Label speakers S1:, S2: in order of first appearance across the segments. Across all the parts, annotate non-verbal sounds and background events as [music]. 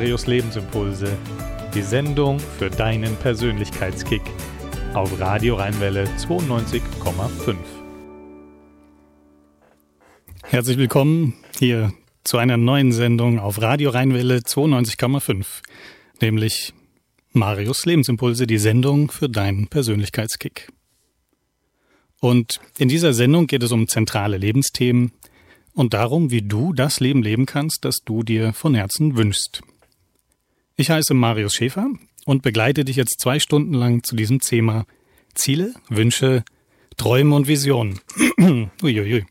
S1: Marius Lebensimpulse, die Sendung für deinen Persönlichkeitskick auf Radio Rheinwelle 92,5.
S2: Herzlich willkommen hier zu einer neuen Sendung auf Radio Rheinwelle 92,5, nämlich Marius Lebensimpulse, die Sendung für deinen Persönlichkeitskick. Und in dieser Sendung geht es um zentrale Lebensthemen und darum, wie du das Leben leben kannst, das du dir von Herzen wünschst. Ich heiße Marius Schäfer und begleite dich jetzt zwei Stunden lang zu diesem Thema Ziele, Wünsche, Träume und Visionen. [clears throat] Uiuiui.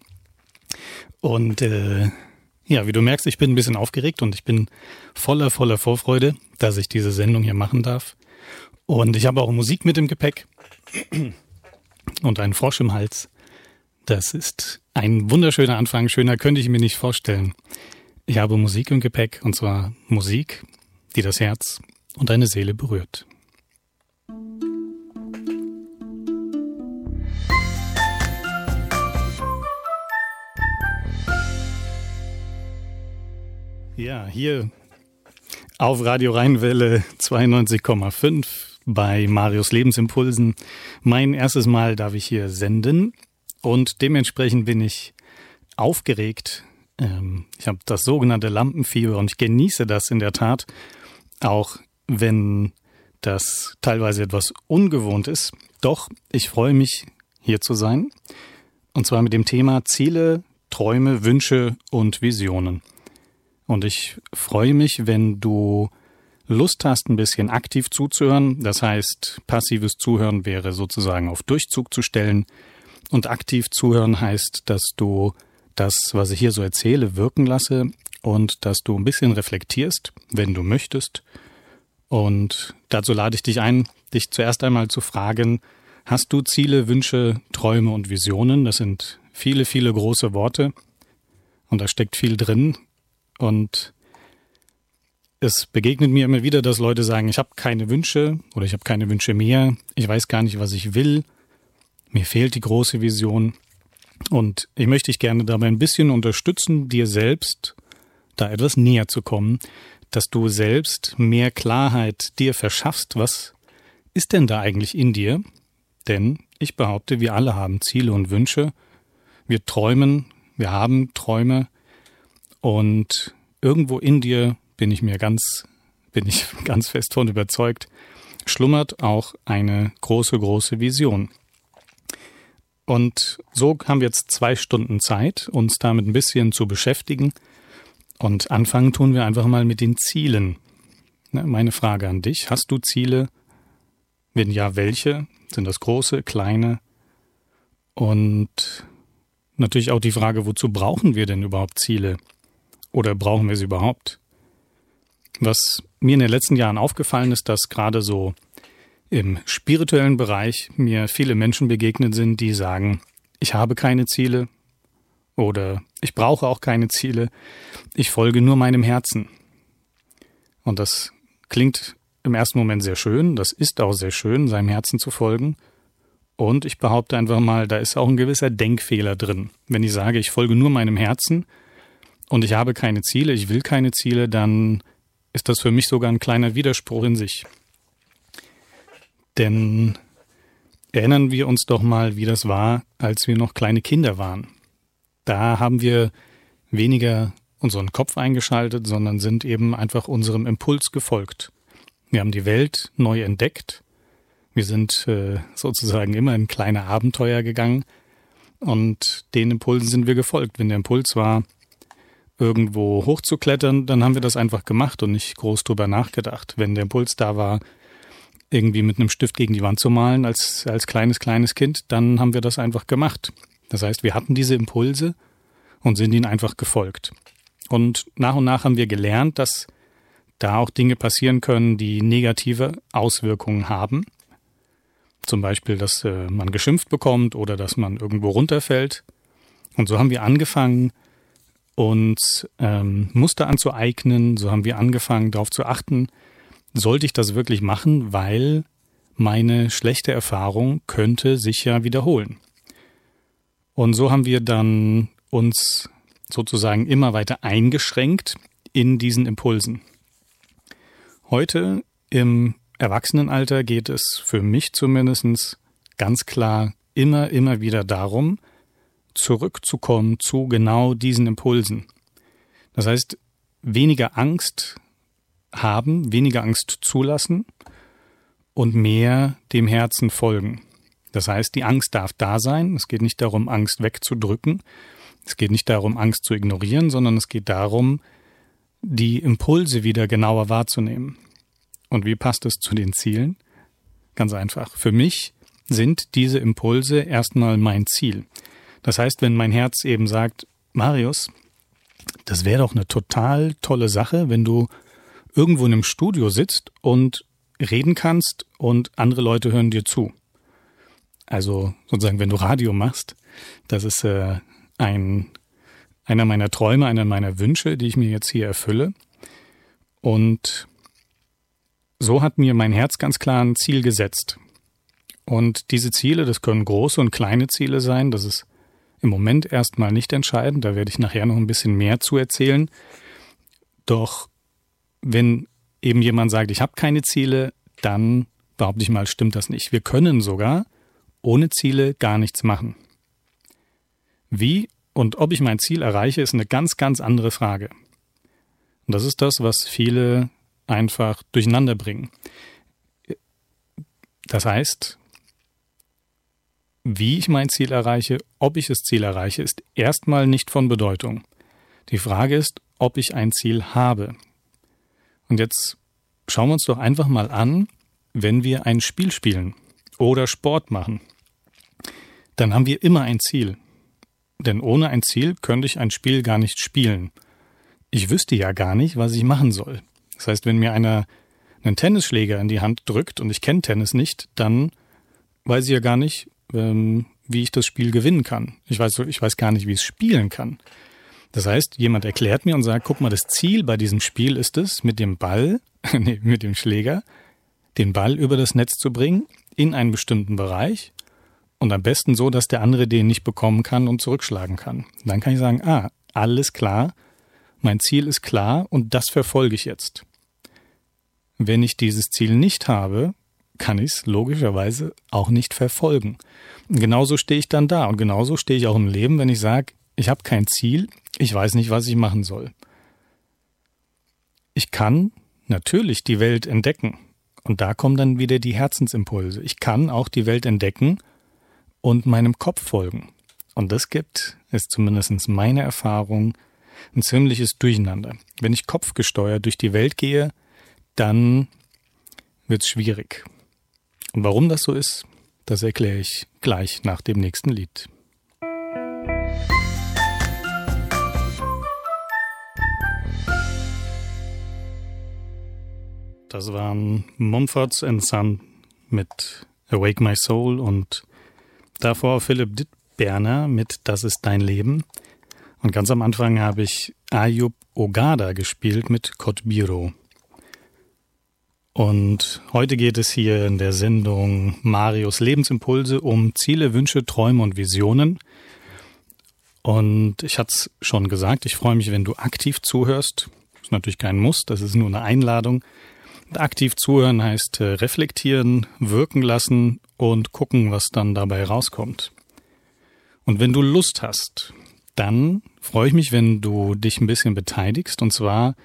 S2: Und äh, ja, wie du merkst, ich bin ein bisschen aufgeregt und ich bin voller, voller Vorfreude, dass ich diese Sendung hier machen darf. Und ich habe auch Musik mit im Gepäck [clears throat] und einen Frosch im Hals. Das ist ein wunderschöner Anfang. Schöner könnte ich mir nicht vorstellen. Ich habe Musik im Gepäck und zwar Musik, die das Herz und deine Seele berührt. Ja, hier auf Radio Rheinwelle 92,5 bei Marius Lebensimpulsen. Mein erstes Mal darf ich hier senden und dementsprechend bin ich aufgeregt. Ähm, ich habe das sogenannte Lampenfieber und ich genieße das in der Tat, auch wenn das teilweise etwas ungewohnt ist. Doch ich freue mich, hier zu sein. Und zwar mit dem Thema Ziele, Träume, Wünsche und Visionen. Und ich freue mich, wenn du Lust hast, ein bisschen aktiv zuzuhören. Das heißt, passives Zuhören wäre sozusagen auf Durchzug zu stellen. Und aktiv zuhören heißt, dass du das, was ich hier so erzähle, wirken lasse und dass du ein bisschen reflektierst, wenn du möchtest. Und dazu lade ich dich ein, dich zuerst einmal zu fragen, hast du Ziele, Wünsche, Träume und Visionen? Das sind viele, viele große Worte und da steckt viel drin. Und es begegnet mir immer wieder, dass Leute sagen, ich habe keine Wünsche oder ich habe keine Wünsche mehr, ich weiß gar nicht, was ich will, mir fehlt die große Vision. Und ich möchte dich gerne dabei ein bisschen unterstützen, dir selbst da etwas näher zu kommen, dass du selbst mehr Klarheit dir verschaffst, was ist denn da eigentlich in dir? Denn ich behaupte, wir alle haben Ziele und Wünsche, wir träumen, wir haben Träume und irgendwo in dir bin ich mir ganz, bin ich [laughs] ganz fest von überzeugt, schlummert auch eine große, große Vision. Und so haben wir jetzt zwei Stunden Zeit, uns damit ein bisschen zu beschäftigen. Und anfangen tun wir einfach mal mit den Zielen. Ne, meine Frage an dich, hast du Ziele? Wenn ja, welche? Sind das große, kleine? Und natürlich auch die Frage, wozu brauchen wir denn überhaupt Ziele? Oder brauchen wir sie überhaupt? Was mir in den letzten Jahren aufgefallen ist, dass gerade so im spirituellen Bereich mir viele Menschen begegnet sind, die sagen, ich habe keine Ziele oder ich brauche auch keine Ziele, ich folge nur meinem Herzen. Und das klingt im ersten Moment sehr schön, das ist auch sehr schön, seinem Herzen zu folgen. Und ich behaupte einfach mal, da ist auch ein gewisser Denkfehler drin. Wenn ich sage, ich folge nur meinem Herzen und ich habe keine Ziele, ich will keine Ziele, dann ist das für mich sogar ein kleiner Widerspruch in sich. Denn erinnern wir uns doch mal, wie das war, als wir noch kleine Kinder waren. Da haben wir weniger unseren Kopf eingeschaltet, sondern sind eben einfach unserem Impuls gefolgt. Wir haben die Welt neu entdeckt. Wir sind äh, sozusagen immer in kleine Abenteuer gegangen und den Impulsen sind wir gefolgt. Wenn der Impuls war, irgendwo hochzuklettern, dann haben wir das einfach gemacht und nicht groß drüber nachgedacht. Wenn der Impuls da war, irgendwie mit einem Stift gegen die Wand zu malen als, als kleines, kleines Kind, dann haben wir das einfach gemacht. Das heißt, wir hatten diese Impulse und sind ihnen einfach gefolgt. Und nach und nach haben wir gelernt, dass da auch Dinge passieren können, die negative Auswirkungen haben. Zum Beispiel, dass äh, man geschimpft bekommt oder dass man irgendwo runterfällt. Und so haben wir angefangen, uns ähm, Muster anzueignen. So haben wir angefangen, darauf zu achten, sollte ich das wirklich machen, weil meine schlechte Erfahrung könnte sich ja wiederholen. Und so haben wir dann uns sozusagen immer weiter eingeschränkt in diesen Impulsen. Heute im Erwachsenenalter geht es für mich zumindest ganz klar immer, immer wieder darum, zurückzukommen zu genau diesen Impulsen. Das heißt, weniger Angst haben, weniger Angst zulassen und mehr dem Herzen folgen. Das heißt, die Angst darf da sein. Es geht nicht darum, Angst wegzudrücken. Es geht nicht darum, Angst zu ignorieren, sondern es geht darum, die Impulse wieder genauer wahrzunehmen. Und wie passt es zu den Zielen? Ganz einfach. Für mich sind diese Impulse erstmal mein Ziel. Das heißt, wenn mein Herz eben sagt, Marius, das wäre doch eine total tolle Sache, wenn du irgendwo in einem Studio sitzt und reden kannst und andere Leute hören dir zu. Also sozusagen, wenn du Radio machst, das ist äh, ein, einer meiner Träume, einer meiner Wünsche, die ich mir jetzt hier erfülle. Und so hat mir mein Herz ganz klar ein Ziel gesetzt. Und diese Ziele, das können große und kleine Ziele sein, das ist im Moment erstmal nicht entscheidend, da werde ich nachher noch ein bisschen mehr zu erzählen. Doch wenn eben jemand sagt, ich habe keine Ziele, dann behaupte ich mal, stimmt das nicht. Wir können sogar ohne Ziele gar nichts machen. Wie und ob ich mein Ziel erreiche, ist eine ganz, ganz andere Frage. Und das ist das, was viele einfach durcheinander bringen. Das heißt, wie ich mein Ziel erreiche, ob ich das Ziel erreiche, ist erstmal nicht von Bedeutung. Die Frage ist, ob ich ein Ziel habe. Und jetzt schauen wir uns doch einfach mal an, wenn wir ein Spiel spielen oder Sport machen. Dann haben wir immer ein Ziel. Denn ohne ein Ziel könnte ich ein Spiel gar nicht spielen. Ich wüsste ja gar nicht, was ich machen soll. Das heißt, wenn mir einer einen Tennisschläger in die Hand drückt und ich kenne Tennis nicht, dann weiß ich ja gar nicht, ähm, wie ich das Spiel gewinnen kann. Ich weiß, ich weiß gar nicht, wie ich es spielen kann. Das heißt, jemand erklärt mir und sagt, guck mal, das Ziel bei diesem Spiel ist es, mit dem Ball, [laughs] nee, mit dem Schläger, den Ball über das Netz zu bringen, in einen bestimmten Bereich und am besten so, dass der andere den nicht bekommen kann und zurückschlagen kann. Dann kann ich sagen, ah, alles klar, mein Ziel ist klar und das verfolge ich jetzt. Wenn ich dieses Ziel nicht habe, kann ich es logischerweise auch nicht verfolgen. genauso stehe ich dann da und genauso stehe ich auch im Leben, wenn ich sage, ich habe kein Ziel, ich weiß nicht, was ich machen soll. Ich kann natürlich die Welt entdecken. Und da kommen dann wieder die Herzensimpulse. Ich kann auch die Welt entdecken und meinem Kopf folgen. Und das gibt, ist zumindest meine Erfahrung, ein ziemliches Durcheinander. Wenn ich kopfgesteuert durch die Welt gehe, dann wird es schwierig. Und warum das so ist, das erkläre ich gleich nach dem nächsten Lied. Das waren Mumford Son mit Awake My Soul und davor Philipp Dittberner mit Das ist dein Leben. Und ganz am Anfang habe ich Ayub Ogada gespielt mit Kotbiro. Und heute geht es hier in der Sendung Marius Lebensimpulse um Ziele, Wünsche, Träume und Visionen. Und ich hatte es schon gesagt, ich freue mich, wenn du aktiv zuhörst. Das ist natürlich kein Muss, das ist nur eine Einladung. Aktiv zuhören heißt äh, reflektieren, wirken lassen und gucken, was dann dabei rauskommt. Und wenn du Lust hast, dann freue ich mich, wenn du dich ein bisschen beteiligst. Und zwar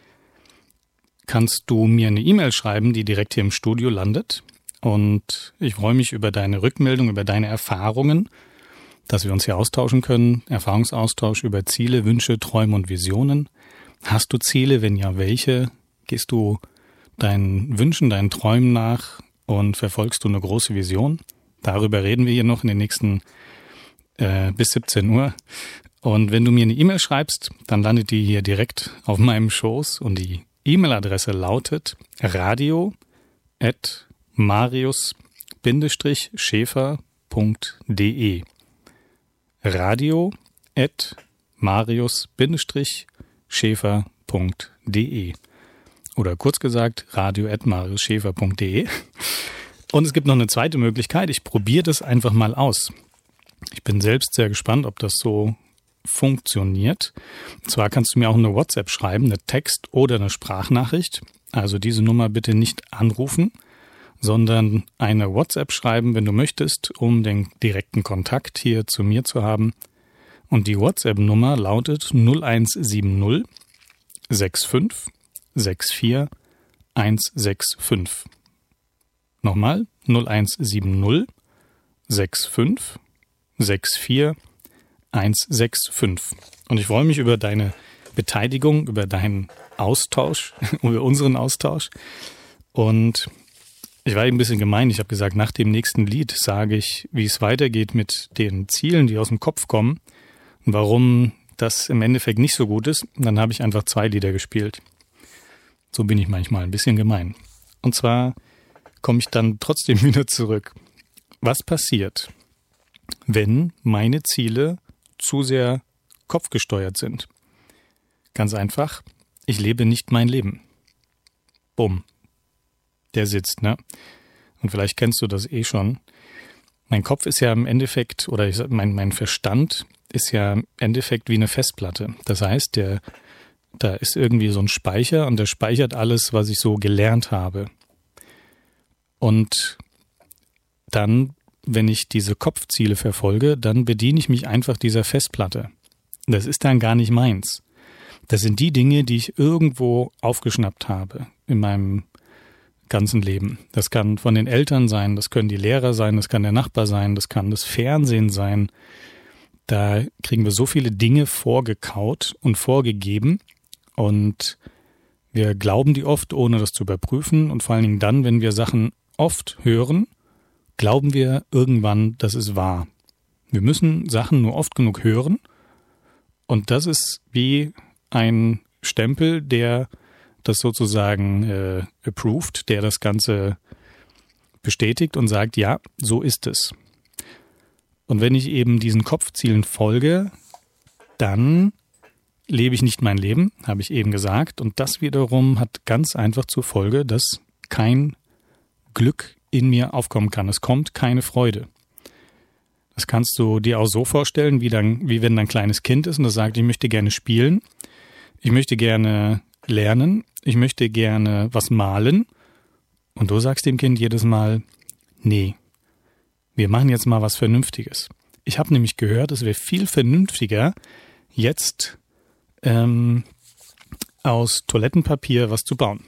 S2: kannst du mir eine E-Mail schreiben, die direkt hier im Studio landet. Und ich freue mich über deine Rückmeldung, über deine Erfahrungen, dass wir uns hier austauschen können. Erfahrungsaustausch über Ziele, Wünsche, Träume und Visionen. Hast du Ziele? Wenn ja, welche? Gehst du deinen Wünschen, deinen Träumen nach und verfolgst du eine große Vision? Darüber reden wir hier noch in den nächsten äh, bis 17 Uhr. Und wenn du mir eine E-Mail schreibst, dann landet die hier direkt auf meinem Schoß und die E-Mail-Adresse lautet radio at marius-schäfer.de radio at marius-schäfer.de oder kurz gesagt radio at mariusschäfer.de und es gibt noch eine zweite Möglichkeit, ich probiere das einfach mal aus. Ich bin selbst sehr gespannt, ob das so funktioniert. Und zwar kannst du mir auch eine WhatsApp schreiben, eine Text- oder eine Sprachnachricht. Also diese Nummer bitte nicht anrufen, sondern eine WhatsApp schreiben, wenn du möchtest, um den direkten Kontakt hier zu mir zu haben. Und die WhatsApp-Nummer lautet 0170 65 64 165. Nochmal 0170 65 64 165. Und ich freue mich über deine Beteiligung, über deinen Austausch, [laughs] über unseren Austausch. Und ich war eben ein bisschen gemein. Ich habe gesagt, nach dem nächsten Lied sage ich, wie es weitergeht mit den Zielen, die aus dem Kopf kommen und warum das im Endeffekt nicht so gut ist. Und dann habe ich einfach zwei Lieder gespielt. So bin ich manchmal ein bisschen gemein. Und zwar komme ich dann trotzdem [laughs] wieder zurück. Was passiert, wenn meine Ziele zu sehr kopfgesteuert sind? Ganz einfach, ich lebe nicht mein Leben. Bumm. Der sitzt, ne? Und vielleicht kennst du das eh schon. Mein Kopf ist ja im Endeffekt, oder ich mein, mein Verstand ist ja im Endeffekt wie eine Festplatte. Das heißt, der, da ist irgendwie so ein Speicher und der speichert alles, was ich so gelernt habe. Und dann, wenn ich diese Kopfziele verfolge, dann bediene ich mich einfach dieser Festplatte. Das ist dann gar nicht meins. Das sind die Dinge, die ich irgendwo aufgeschnappt habe in meinem ganzen Leben. Das kann von den Eltern sein, das können die Lehrer sein, das kann der Nachbar sein, das kann das Fernsehen sein. Da kriegen wir so viele Dinge vorgekaut und vorgegeben und wir glauben die oft, ohne das zu überprüfen und vor allen Dingen dann, wenn wir Sachen oft hören, glauben wir irgendwann, das ist wahr. Wir müssen Sachen nur oft genug hören und das ist wie ein Stempel, der das sozusagen äh, approved, der das Ganze bestätigt und sagt, ja, so ist es. Und wenn ich eben diesen Kopfzielen folge, dann lebe ich nicht mein Leben, habe ich eben gesagt. Und das wiederum hat ganz einfach zur Folge, dass kein Glück in mir aufkommen kann. Es kommt keine Freude. Das kannst du dir auch so vorstellen, wie, dann, wie wenn dein kleines Kind ist und das sagt, ich möchte gerne spielen, ich möchte gerne lernen, ich möchte gerne was malen. Und du sagst dem Kind jedes Mal, nee, wir machen jetzt mal was Vernünftiges. Ich habe nämlich gehört, es wäre viel vernünftiger, jetzt ähm, aus Toilettenpapier was zu bauen.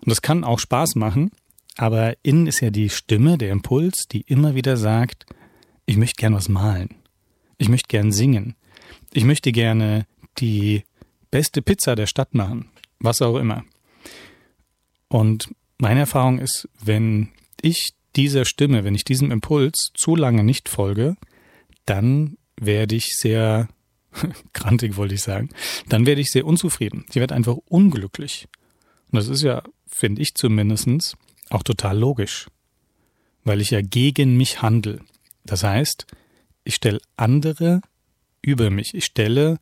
S2: Und das kann auch Spaß machen, aber innen ist ja die Stimme, der Impuls, die immer wieder sagt, ich möchte gern was malen. Ich möchte gern singen. Ich möchte gerne die beste Pizza der Stadt machen. Was auch immer. Und meine Erfahrung ist, wenn ich dieser Stimme, wenn ich diesem Impuls zu lange nicht folge, dann werde ich sehr [laughs] grantig, wollte ich sagen, dann werde ich sehr unzufrieden. Ich werde einfach unglücklich. Und das ist ja, finde ich zumindestens auch total logisch, weil ich ja gegen mich handle. Das heißt, ich stelle andere über mich. Ich stelle,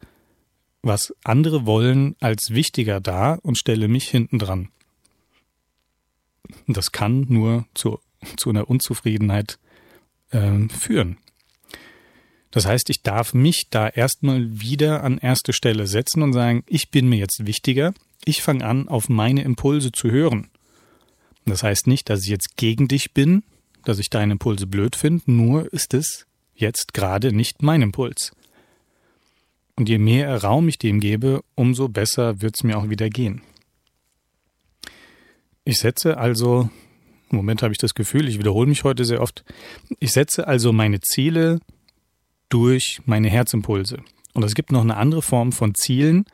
S2: was andere wollen, als wichtiger dar und stelle mich hinten dran. Das kann nur zu, zu einer Unzufriedenheit äh, führen. Das heißt, ich darf mich da erstmal wieder an erste Stelle setzen und sagen, ich bin mir jetzt wichtiger. Ich fange an, auf meine Impulse zu hören. Das heißt nicht, dass ich jetzt gegen dich bin, dass ich deine Impulse blöd finde, nur ist es jetzt gerade nicht mein Impuls. Und je mehr Raum ich dem gebe, umso besser wird es mir auch wieder gehen. Ich setze also, im Moment habe ich das Gefühl, ich wiederhole mich heute sehr oft, ich setze also meine Ziele durch meine Herzimpulse. Und es gibt noch eine andere Form von Zielen,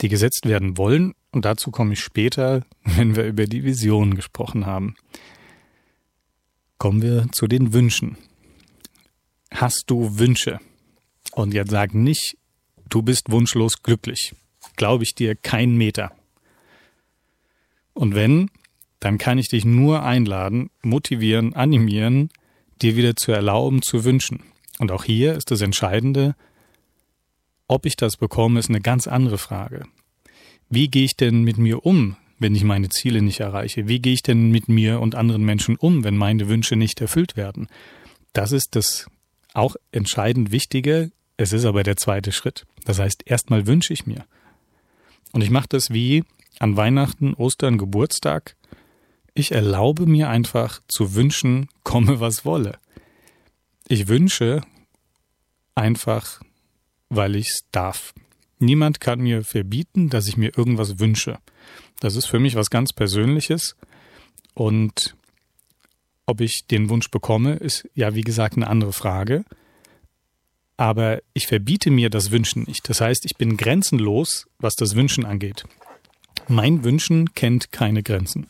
S2: die gesetzt werden wollen und dazu komme ich später, [laughs] wenn wir über die Vision gesprochen haben. Kommen wir zu den Wünschen. Hast du Wünsche? Und jetzt sag nicht, du bist wunschlos glücklich. Glaube ich dir kein Meter. Und wenn, dann kann ich dich nur einladen, motivieren, animieren, dir wieder zu erlauben, zu wünschen. Und auch hier ist das Entscheidende, ob ich das bekomme, ist eine ganz andere Frage. Wie gehe ich denn mit mir um, wenn ich meine Ziele nicht erreiche? Wie gehe ich denn mit mir und anderen Menschen um, wenn meine Wünsche nicht erfüllt werden? Das ist das auch entscheidend Wichtige, Es ist aber der zweite Schritt. Das heißt, erstmal wünsche ich mir. Und ich mache das wie an Weihnachten, Ostern, Geburtstag. Ich erlaube mir einfach zu wünschen, komme was wolle. Ich wünsche einfach, weil ich es darf. Niemand kann mir verbieten, dass ich mir irgendwas wünsche. Das ist für mich was ganz Persönliches. Und ob ich den Wunsch bekomme, ist ja wie gesagt eine andere Frage. Aber ich verbiete mir das Wünschen nicht. Das heißt, ich bin grenzenlos, was das Wünschen angeht. Mein Wünschen kennt keine Grenzen.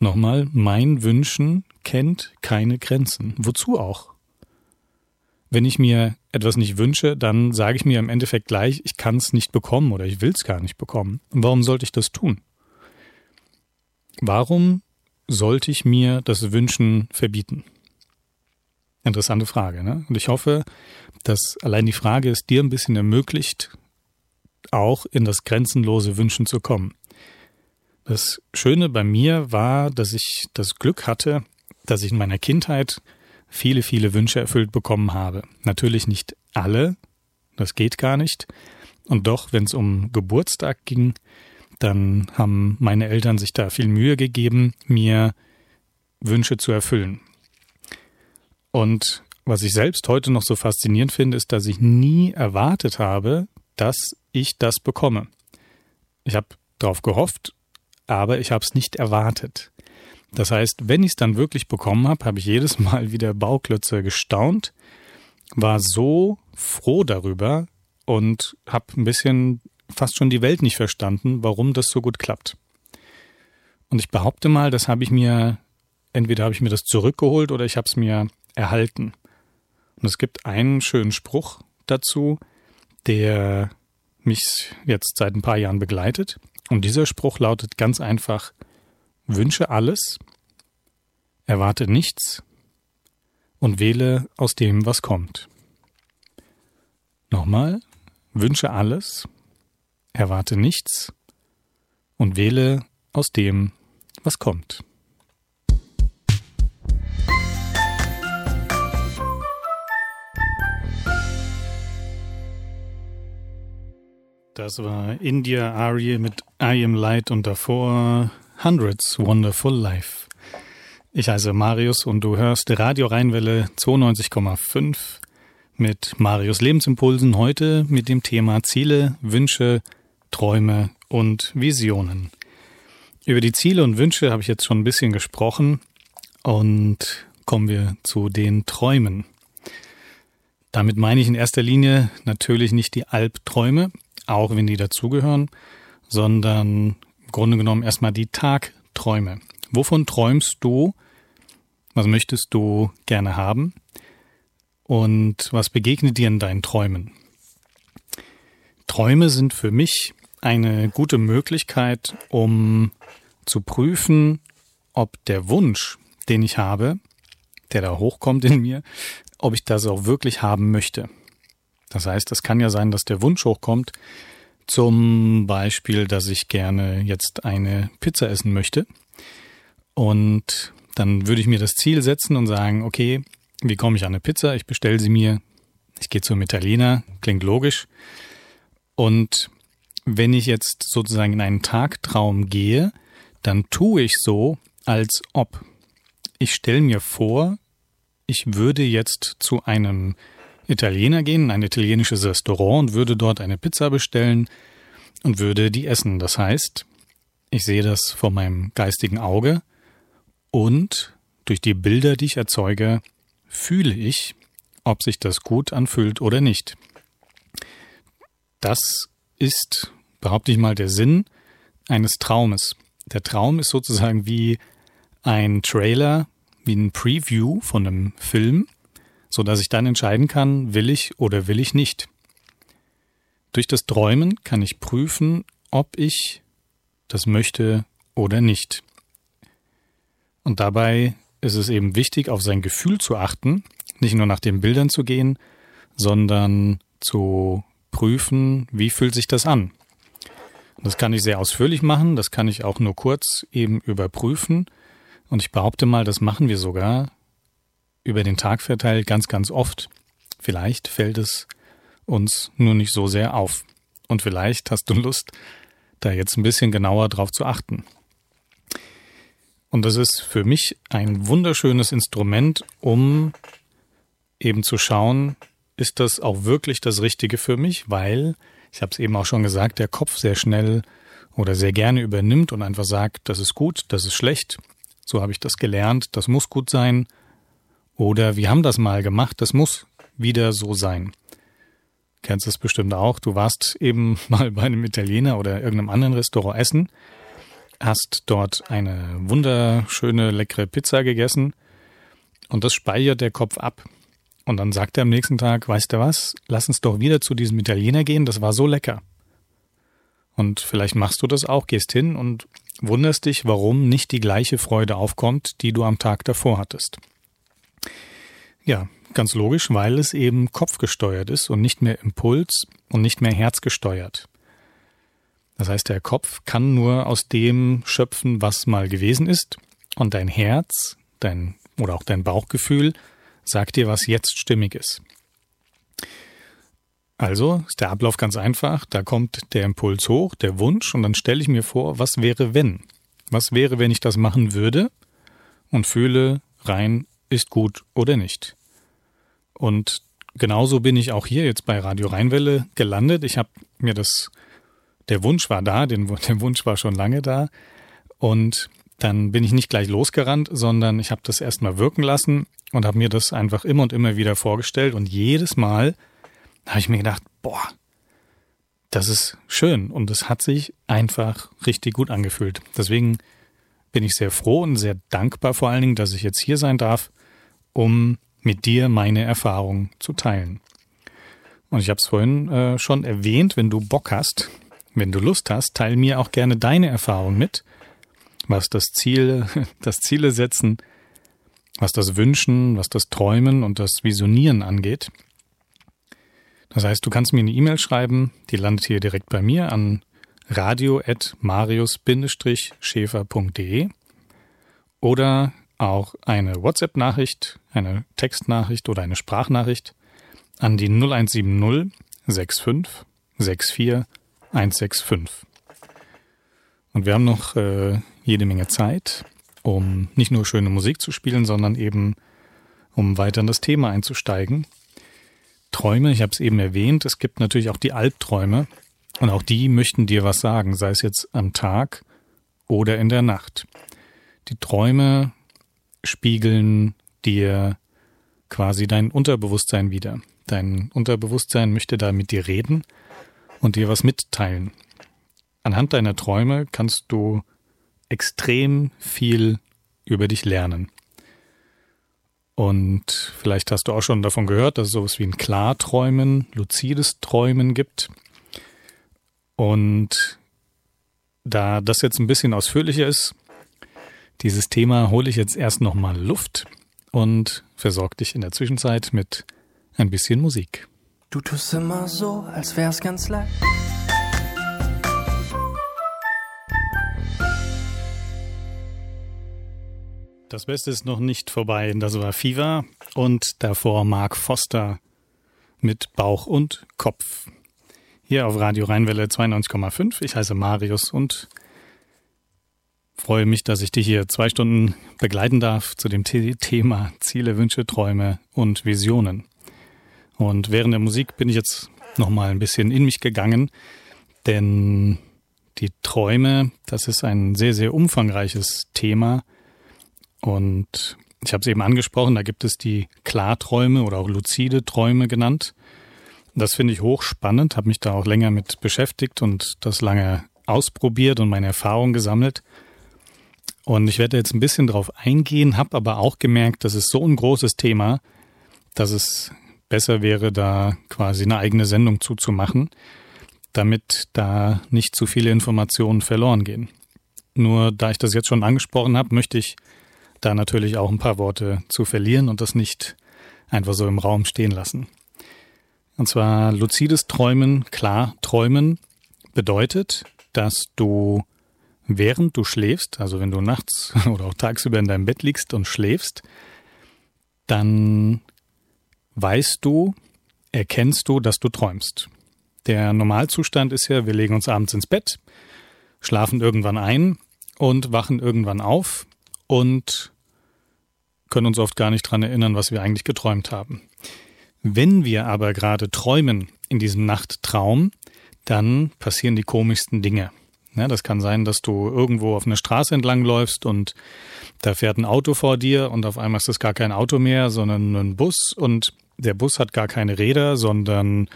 S2: Nochmal, mein Wünschen kennt keine Grenzen. Wozu auch? Wenn ich mir etwas nicht wünsche, dann sage ich mir im Endeffekt gleich, ich kann es nicht bekommen oder ich will es gar nicht bekommen. Und warum sollte ich das tun? Warum sollte ich mir das Wünschen verbieten? Interessante Frage, ne? Und ich hoffe, dass allein die Frage es dir ein bisschen ermöglicht, auch in das grenzenlose Wünschen zu kommen. Das Schöne bei mir war, dass ich das Glück hatte, dass ich in meiner Kindheit viele, viele Wünsche erfüllt bekommen habe. Natürlich nicht alle, das geht gar nicht. Und doch, wenn es um Geburtstag ging, dann haben meine Eltern sich da viel Mühe gegeben, mir Wünsche zu erfüllen. Und was ich selbst heute noch so faszinierend finde, ist, dass ich nie erwartet habe, dass ich das bekomme. Ich habe darauf gehofft, aber ich habe es nicht erwartet. Das heißt, wenn ich es dann wirklich bekommen habe, habe ich jedes [laughs] Mal wieder Bauklötze gestaunt, war so froh darüber und habe ein bisschen fast schon die Welt nicht verstanden, warum das so gut klappt. Und ich behaupte mal, das habe ich mir, entweder habe ich mir das zurückgeholt oder ich habe es mir erhalten. Und es gibt einen schönen Spruch dazu, der mich jetzt seit ein paar Jahren begleitet. Und dieser Spruch lautet ganz einfach, Wünsche alles, erwarte nichts und wähle aus dem, was kommt. Nochmal, wünsche alles, erwarte nichts und wähle aus dem, was kommt. Das war India Arie mit I Am Light und davor Hundreds Wonderful Life. Ich heiße Marius und du hörst Radio Rheinwelle 92,5 mit Marius Lebensimpulsen heute mit dem Thema Ziele, Wünsche, Träume und Visionen. Über die Ziele und Wünsche habe ich jetzt schon ein bisschen gesprochen und kommen wir zu den Träumen. Damit meine ich in erster Linie natürlich nicht die Albträume, auch wenn die dazugehören, sondern im Grunde genommen erstmal die Tagträume. Wovon träumst du? Was möchtest du gerne haben? Und was begegnet dir in deinen Träumen? Träume sind für mich eine gute Möglichkeit, um zu prüfen, ob der Wunsch, den ich habe, der da hochkommt in mir, ob ich das auch wirklich haben möchte. Das heißt, es kann ja sein, dass der Wunsch hochkommt, zum Beispiel, dass ich gerne jetzt eine Pizza essen möchte. Und dann würde ich mir das Ziel setzen und sagen, okay, wie komme ich an eine Pizza? Ich bestelle sie mir. Ich gehe zum Italiener, klingt logisch. Und wenn ich jetzt sozusagen in einen Tagtraum gehe, dann tue ich so, als ob. Ich stelle mir vor, ich würde jetzt zu einem Italiener gehen, in ein italienisches Restaurant und würde dort eine Pizza bestellen und würde die essen. Das heißt, ich sehe das vor meinem geistigen Auge und durch die Bilder, die ich erzeuge, fühle ich, ob sich das gut anfühlt oder nicht. Das ist, behaupte ich mal, der Sinn eines Traumes. Der Traum ist sozusagen wie ein Trailer, wie ein Preview von einem Film, so dass ich dann entscheiden kann, will ich oder will ich nicht. Durch das Träumen kann ich prüfen, ob ich das möchte oder nicht. Und dabei ist es eben wichtig, auf sein Gefühl zu achten, nicht nur nach den Bildern zu gehen, sondern zu prüfen, wie fühlt sich das an. Das kann ich sehr ausführlich machen, das kann ich auch nur kurz eben überprüfen. Und ich behaupte mal, das machen wir sogar über den Tag verteilt ganz, ganz oft. Vielleicht fällt es uns nur nicht so sehr auf. Und vielleicht hast du Lust, da jetzt ein bisschen genauer drauf zu achten. Und das ist für mich ein wunderschönes Instrument, um eben zu schauen, ist das auch wirklich das Richtige für mich, weil, ich habe es eben auch schon gesagt, der Kopf sehr schnell oder sehr gerne übernimmt und einfach sagt, das ist gut, das ist schlecht, so habe ich das gelernt, das muss gut sein, oder wir haben das mal gemacht, das muss wieder so sein. Kennst es bestimmt auch, du warst eben [laughs] mal bei einem Italiener oder irgendeinem anderen Restaurant essen hast dort eine wunderschöne, leckere Pizza gegessen und das speichert der Kopf ab. Und dann sagt er am nächsten Tag, weißt du was, lass uns doch wieder zu diesem Italiener gehen, das war so lecker. Und vielleicht machst du das auch, gehst hin und wunderst dich, warum nicht die gleiche Freude aufkommt, die du am Tag davor hattest. Ja, ganz logisch, weil es eben kopfgesteuert ist und nicht mehr Impuls und nicht mehr herzgesteuert. Das heißt, der Kopf kann nur aus dem schöpfen, was mal gewesen ist, und dein Herz, dein oder auch dein Bauchgefühl sagt dir, was jetzt stimmig ist. Also ist der Ablauf ganz einfach, da kommt der Impuls hoch, der Wunsch, und dann stelle ich mir vor, was wäre wenn? Was wäre, wenn ich das machen würde und fühle rein, ist gut oder nicht? Und genauso bin ich auch hier jetzt bei Radio Rheinwelle gelandet. Ich habe mir das der Wunsch war da, den, [laughs] der Wunsch war schon lange da. Und dann bin ich nicht gleich losgerannt, sondern ich habe das erstmal wirken lassen und habe mir das einfach immer und immer wieder vorgestellt. Und jedes Mal habe ich mir gedacht, boah, das ist schön. Und es hat sich einfach richtig gut angefühlt. Deswegen bin ich sehr froh und sehr dankbar vor allen Dingen, dass ich jetzt hier sein darf, um mit dir meine Erfahrungen zu teilen. Und ich habe es vorhin äh, schon erwähnt, wenn du Bock hast, wenn du Lust hast, teil mir auch gerne deine Erfahrung mit, was das Ziel, [laughs] das Ziele setzen, was das Wünschen, was das Träumen und das Visionieren angeht. Das heißt, du kannst mir eine E-Mail schreiben, die landet hier direkt bei mir an radio.marius-schäfer.de oder auch eine WhatsApp-Nachricht, eine Textnachricht oder eine Sprachnachricht an die 0170 65 64 165. Und wir haben noch äh, jede Menge Zeit, um nicht nur schöne Musik zu spielen, sondern eben um weiter in das Thema einzusteigen. Träume, ich habe es eben erwähnt, es gibt natürlich auch die Albträume und auch die möchten dir was sagen, sei es jetzt am Tag oder in der Nacht. Die Träume spiegeln dir quasi dein Unterbewusstsein wieder. Dein Unterbewusstsein möchte da mit dir reden und dir was mitteilen. Anhand deiner Träume kannst du extrem viel über dich lernen. Und vielleicht hast du auch schon davon gehört, dass es sowas wie ein Klarträumen, luzides Träumen gibt. Und da das jetzt ein bisschen ausführlicher ist, dieses Thema hole ich jetzt erst nochmal Luft und versorge dich in der Zwischenzeit mit ein bisschen Musik.
S3: Du tust immer so, als wär's ganz leicht.
S2: Das Beste ist noch nicht vorbei. Das war Fever und davor Mark Foster mit Bauch und Kopf. Hier auf Radio Rheinwelle 92,5. Ich heiße Marius und freue mich, dass ich dich hier zwei Stunden begleiten darf zu dem Thema Ziele, Wünsche, Träume und Visionen. Und während der Musik bin ich jetzt nochmal ein bisschen in mich gegangen, denn die Träume, das ist ein sehr, sehr umfangreiches Thema. Und ich habe es eben angesprochen, da gibt es die Klarträume oder auch luzide Träume genannt. Das finde ich hochspannend, habe mich da auch länger mit beschäftigt und das lange ausprobiert und meine Erfahrungen gesammelt. Und ich werde jetzt ein bisschen drauf eingehen, habe aber auch gemerkt, das ist so ein großes Thema, dass es besser wäre, da quasi eine eigene Sendung zuzumachen, damit da nicht zu viele Informationen verloren gehen. Nur da ich das jetzt schon angesprochen habe, möchte ich da natürlich auch ein paar Worte zu verlieren und das nicht einfach so im Raum stehen lassen. Und zwar luzides Träumen, klar träumen bedeutet, dass du während du schläfst, also wenn du nachts [laughs] oder auch tagsüber in deinem Bett liegst und schläfst, dann weißt du, erkennst du, dass du träumst. Der Normalzustand ist ja, wir legen uns abends ins Bett, schlafen irgendwann ein und wachen irgendwann auf und können uns oft gar nicht dran erinnern, was wir eigentlich geträumt haben. Wenn wir aber gerade träumen in diesem Nachttraum, dann passieren die komischsten Dinge. Ja, das kann sein, dass du irgendwo auf einer Straße entlang läufst und da fährt ein Auto vor dir und auf einmal ist es gar kein Auto mehr, sondern ein Bus und der Bus hat gar keine Räder, sondern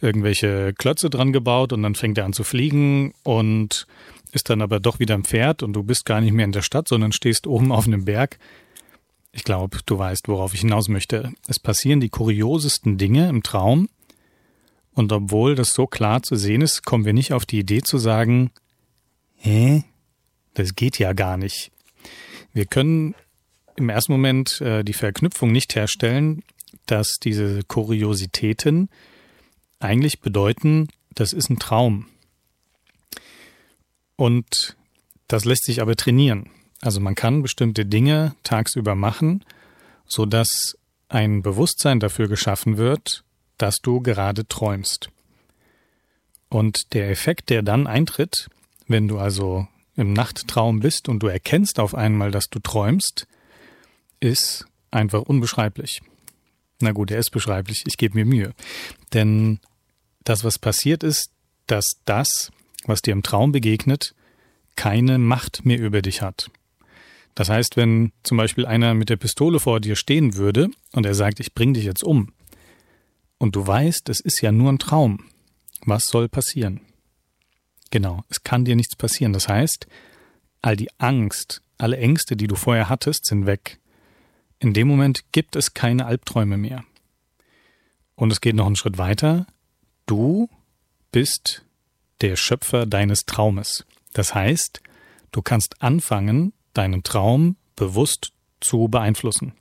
S2: irgendwelche Klötze dran gebaut und dann fängt er an zu fliegen und ist dann aber doch wieder ein Pferd und du bist gar nicht mehr in der Stadt, sondern stehst oben auf einem Berg. Ich glaube, du weißt, worauf ich hinaus möchte. Es passieren die kuriosesten Dinge im Traum und obwohl das so klar zu sehen ist, kommen wir nicht auf die Idee zu sagen, hä? Das geht ja gar nicht. Wir können im ersten Moment äh, die Verknüpfung nicht herstellen, dass diese Kuriositäten eigentlich bedeuten, das ist ein Traum. Und das lässt sich aber trainieren. Also man kann bestimmte Dinge tagsüber machen, so dass ein Bewusstsein dafür geschaffen wird, dass du gerade träumst. Und der Effekt, der dann eintritt, wenn du also im Nachttraum bist und du erkennst auf einmal, dass du träumst, ist einfach unbeschreiblich. Na gut, er ist beschreiblich, ich gebe mir Mühe. Denn das, was passiert ist, dass das, was dir im Traum begegnet, keine Macht mehr über dich hat. Das heißt, wenn zum Beispiel einer mit der Pistole vor dir stehen würde und er sagt, ich bring dich jetzt um, und du weißt, es ist ja nur ein Traum, was soll passieren? Genau, es kann dir nichts passieren. Das heißt, all die Angst, alle Ängste, die du vorher hattest, sind weg. In dem Moment gibt es keine Albträume mehr. Und es geht noch einen Schritt weiter. Du bist der Schöpfer deines Traumes. Das heißt, du kannst anfangen, deinen Traum bewusst zu beeinflussen.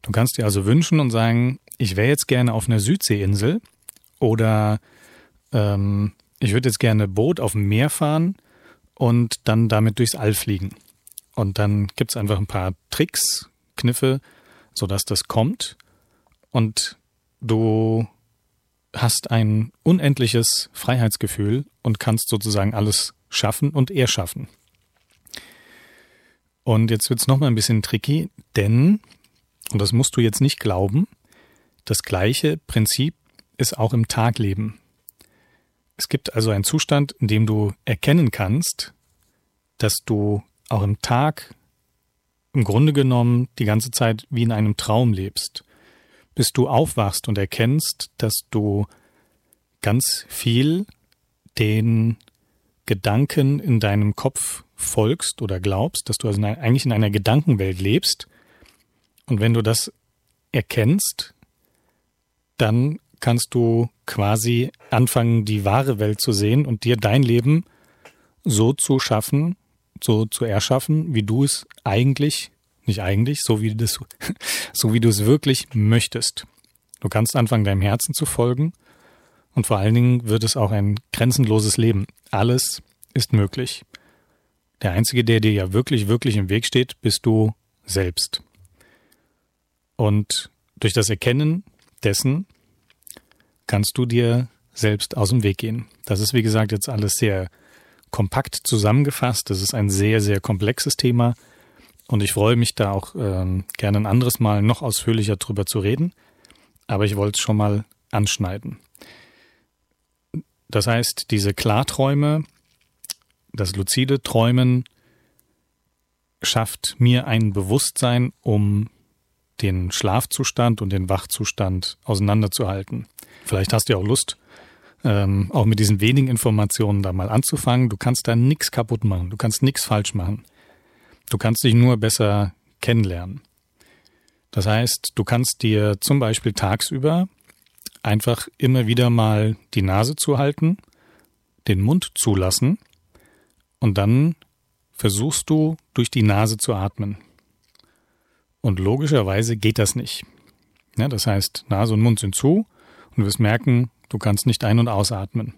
S2: Du kannst dir also wünschen und sagen, ich wäre jetzt gerne auf einer Südseeinsel oder ähm, ich würde jetzt gerne Boot auf dem Meer fahren und dann damit durchs All fliegen. Und dann gibt's einfach ein paar Tricks, Kniffe, sodass das kommt. Und du hast ein unendliches Freiheitsgefühl und kannst sozusagen alles schaffen und erschaffen. Und jetzt wird's noch mal ein bisschen tricky, denn, und das musst du jetzt nicht glauben, das gleiche Prinzip ist auch im Tagleben. Es gibt also einen Zustand, in dem du erkennen kannst, dass du auch im Tag im Grunde genommen die ganze Zeit wie in einem Traum lebst, bis du aufwachst und erkennst, dass du ganz viel den Gedanken in deinem Kopf folgst oder glaubst, dass du also eigentlich in einer Gedankenwelt lebst. Und wenn du das erkennst, dann kannst du quasi anfangen, die wahre Welt zu sehen und dir dein Leben so zu schaffen, so zu erschaffen, wie du es eigentlich, nicht eigentlich, so wie du es, [laughs] so wie du es wirklich möchtest. Du kannst anfangen, deinem Herzen zu folgen und vor allen Dingen wird es auch ein grenzenloses Leben. Alles ist möglich. Der Einzige, der dir ja wirklich, wirklich im Weg steht, bist du selbst. Und durch das Erkennen dessen kannst du dir selbst aus dem Weg gehen. Das ist, wie gesagt, jetzt alles sehr kompakt zusammengefasst. Das ist ein sehr, sehr komplexes Thema. Und ich freue mich da auch ähm, gerne ein anderes Mal noch ausführlicher drüber zu reden. Aber ich wollte es schon mal anschneiden. Das heißt, diese Klarträume, das luzide Träumen schafft mir ein Bewusstsein, um den Schlafzustand und den Wachzustand auseinanderzuhalten. Vielleicht hast du ja auch Lust, ähm, auch mit diesen wenigen Informationen da mal anzufangen. Du kannst da nichts kaputt machen, du kannst nichts falsch machen. Du kannst dich nur besser kennenlernen. Das heißt, du kannst dir zum Beispiel tagsüber einfach immer wieder mal die Nase zuhalten, den Mund zulassen und dann versuchst du durch die Nase zu atmen. Und logischerweise geht das nicht. Ja, das heißt, Nase und Mund sind zu und du wirst merken, du kannst nicht ein- und ausatmen.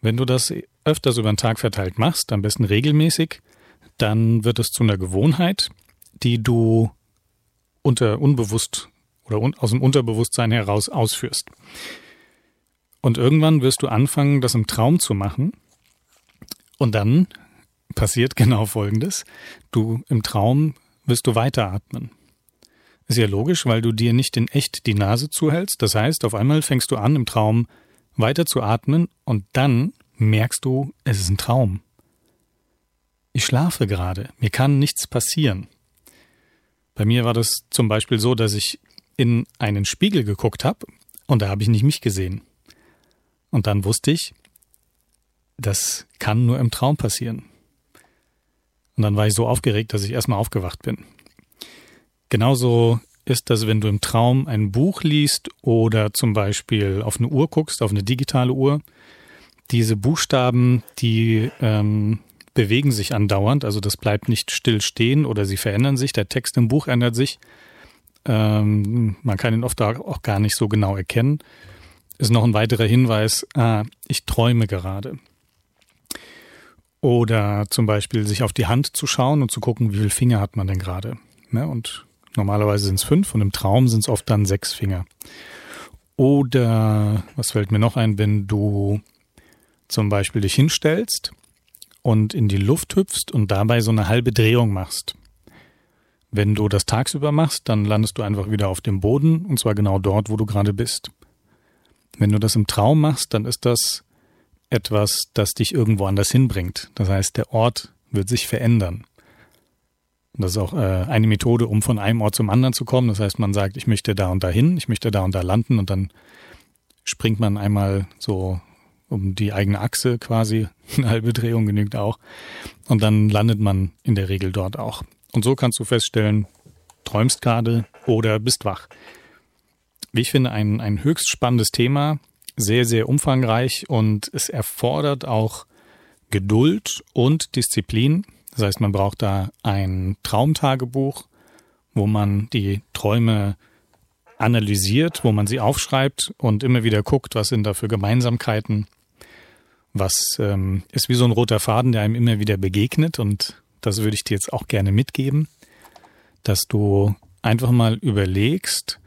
S2: Wenn du das öfters über den Tag verteilt machst, am besten regelmäßig, dann wird es zu einer Gewohnheit, die du unter unbewusst oder aus dem Unterbewusstsein heraus ausführst. Und irgendwann wirst du anfangen, das im Traum zu machen. Und dann passiert [laughs] genau Folgendes. Du im Traum wirst du weiteratmen. Ja logisch, weil du dir nicht in echt die Nase zuhältst. Das heißt, auf einmal fängst du an, im Traum weiter zu atmen und dann merkst du, es ist ein Traum. Ich schlafe gerade. Mir kann nichts passieren. Bei mir war das zum Beispiel so, dass ich in einen Spiegel geguckt habe und da habe ich nicht mich gesehen. Und dann wusste ich, das kann nur im Traum passieren. Und dann war ich so aufgeregt, dass ich erstmal aufgewacht bin. Genauso ist das, wenn du im Traum ein Buch liest oder zum Beispiel auf eine Uhr guckst, auf eine digitale Uhr. Diese Buchstaben, die ähm, bewegen sich andauernd, also das bleibt nicht still stehen oder sie verändern sich. Der Text im Buch ändert sich. Ähm, man kann ihn oft auch gar nicht so genau erkennen. Ist noch ein weiterer Hinweis, ah, ich träume gerade. Oder zum Beispiel sich auf die Hand zu schauen und zu gucken, wie viele Finger hat man denn gerade. Ne? Und normalerweise sind es fünf und im Traum sind es oft dann sechs Finger. Oder was fällt mir noch ein, wenn du zum Beispiel dich hinstellst und in die Luft hüpfst und dabei so eine halbe Drehung machst. Wenn du das tagsüber machst, dann landest du einfach wieder auf dem Boden und zwar genau dort, wo du gerade bist. Wenn du das im Traum machst, dann ist das etwas, das dich irgendwo anders hinbringt. Das heißt, der Ort wird sich verändern. Das ist auch äh, eine Methode, um von einem Ort zum anderen zu kommen. Das heißt, man sagt, ich möchte da und da hin, ich möchte da und da landen und dann springt man einmal so um die eigene Achse quasi, [laughs] eine halbe Drehung genügt auch. Und dann landet man in der Regel dort auch. Und so kannst du feststellen, träumst gerade oder bist wach. Wie ich finde, ein, ein höchst spannendes Thema, sehr, sehr umfangreich und es erfordert auch Geduld und Disziplin. Das heißt, man braucht da ein Traumtagebuch, wo man die Träume analysiert, wo man sie aufschreibt und immer wieder guckt, was sind da für Gemeinsamkeiten, was ähm, ist wie so ein roter Faden, der einem immer wieder begegnet und das würde ich dir jetzt auch gerne mitgeben, dass du einfach mal überlegst,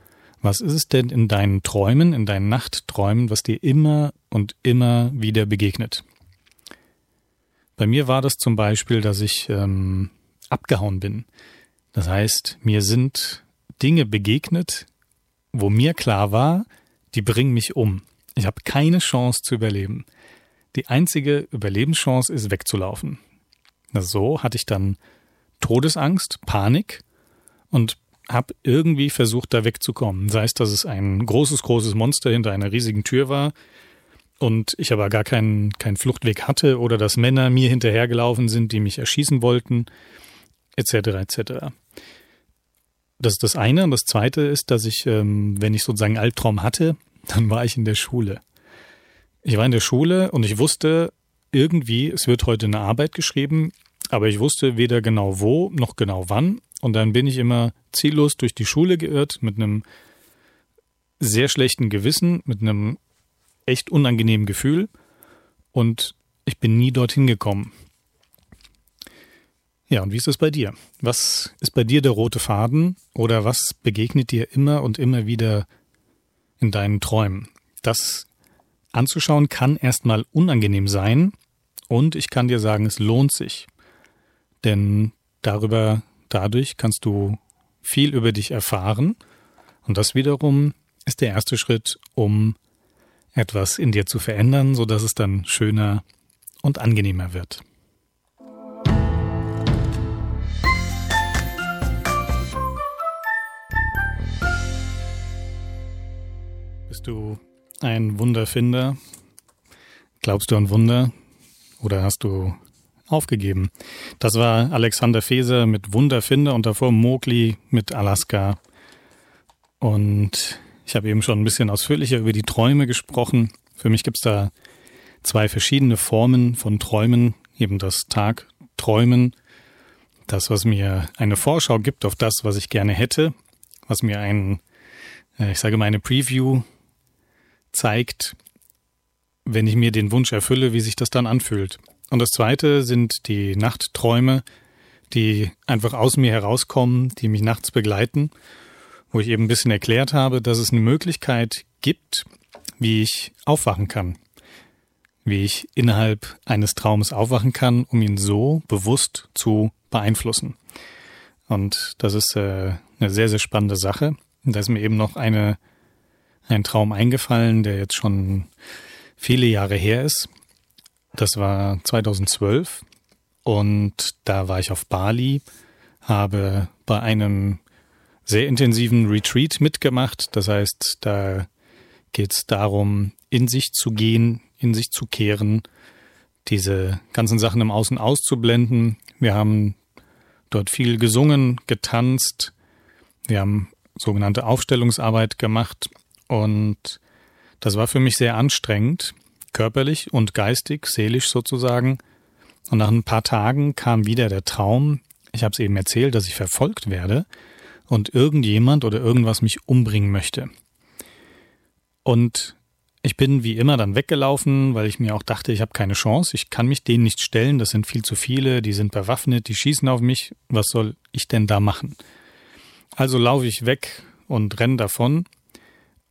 S2: was ist es denn in deinen Träumen, in deinen Nachtträumen, was dir immer und immer wieder begegnet? Bei mir war das zum Beispiel, dass ich ähm, abgehauen bin. Das heißt, mir sind Dinge begegnet, wo mir klar war, die bringen mich um. Ich habe keine Chance zu überleben. Die einzige Überlebenschance ist wegzulaufen. So hatte ich dann Todesangst, Panik und habe irgendwie versucht, da wegzukommen. Sei es, dass es ein großes, großes Monster hinter einer riesigen Tür war und ich aber gar keinen, keinen Fluchtweg hatte oder dass Männer mir hinterhergelaufen sind, die mich erschießen wollten, etc. etc. Das ist das eine. Und das zweite ist, dass ich, ähm, wenn ich sozusagen einen Albtraum hatte, dann war ich in der Schule. Ich war in der Schule und ich wusste irgendwie, es wird heute eine Arbeit geschrieben, aber ich wusste weder genau wo noch genau wann. Und dann bin ich immer ziellos durch die Schule geirrt mit einem sehr schlechten Gewissen, mit einem echt unangenehmen Gefühl. Und ich bin nie dorthin gekommen. Ja, und wie ist es bei dir? Was ist bei dir der rote Faden oder was begegnet dir immer und immer wieder in deinen Träumen? Das anzuschauen kann erstmal unangenehm sein und ich kann dir sagen, es lohnt sich. Denn darüber Dadurch kannst du viel über dich erfahren und das wiederum ist der erste Schritt, um etwas in dir zu verändern, so dass es dann schöner und angenehmer wird. Bist du ein Wunderfinder? Glaubst du an Wunder? Oder hast du aufgegeben. Das war Alexander Feser mit Wunderfinder und davor Mowgli mit Alaska. Und ich habe eben schon ein bisschen ausführlicher über die Träume gesprochen. Für mich gibt es da zwei verschiedene Formen von Träumen. Eben das Tagträumen, das, was mir eine Vorschau gibt auf das, was ich gerne hätte, was mir ein, äh, ich sage mal, eine Preview zeigt, wenn ich mir den Wunsch erfülle, wie sich das dann anfühlt. Und das zweite sind die Nachtträume, die einfach aus mir herauskommen, die mich nachts begleiten, wo ich eben ein bisschen erklärt habe, dass es eine Möglichkeit gibt, wie ich aufwachen kann. Wie ich innerhalb eines Traumes aufwachen kann, um ihn so bewusst zu beeinflussen. Und das ist äh, eine sehr, sehr spannende Sache. Und da ist mir eben noch eine, ein Traum eingefallen, der jetzt schon viele Jahre her ist. Das war 2012 und da war ich auf Bali, habe bei einem sehr intensiven Retreat mitgemacht. Das heißt, da geht es darum, in sich zu gehen, in sich zu kehren, diese ganzen Sachen im Außen auszublenden. Wir haben dort viel gesungen, getanzt. Wir haben sogenannte Aufstellungsarbeit gemacht und das war für mich sehr anstrengend, körperlich und geistig, seelisch sozusagen. Und nach ein paar Tagen kam wieder der Traum, ich habe es eben erzählt, dass ich verfolgt werde und irgendjemand oder irgendwas mich umbringen möchte. Und ich bin wie immer dann weggelaufen, weil ich mir auch dachte, ich habe keine Chance, ich kann mich denen nicht stellen, das sind viel zu viele, die sind bewaffnet, die schießen auf mich, was soll ich denn da machen? Also laufe ich weg und renne davon.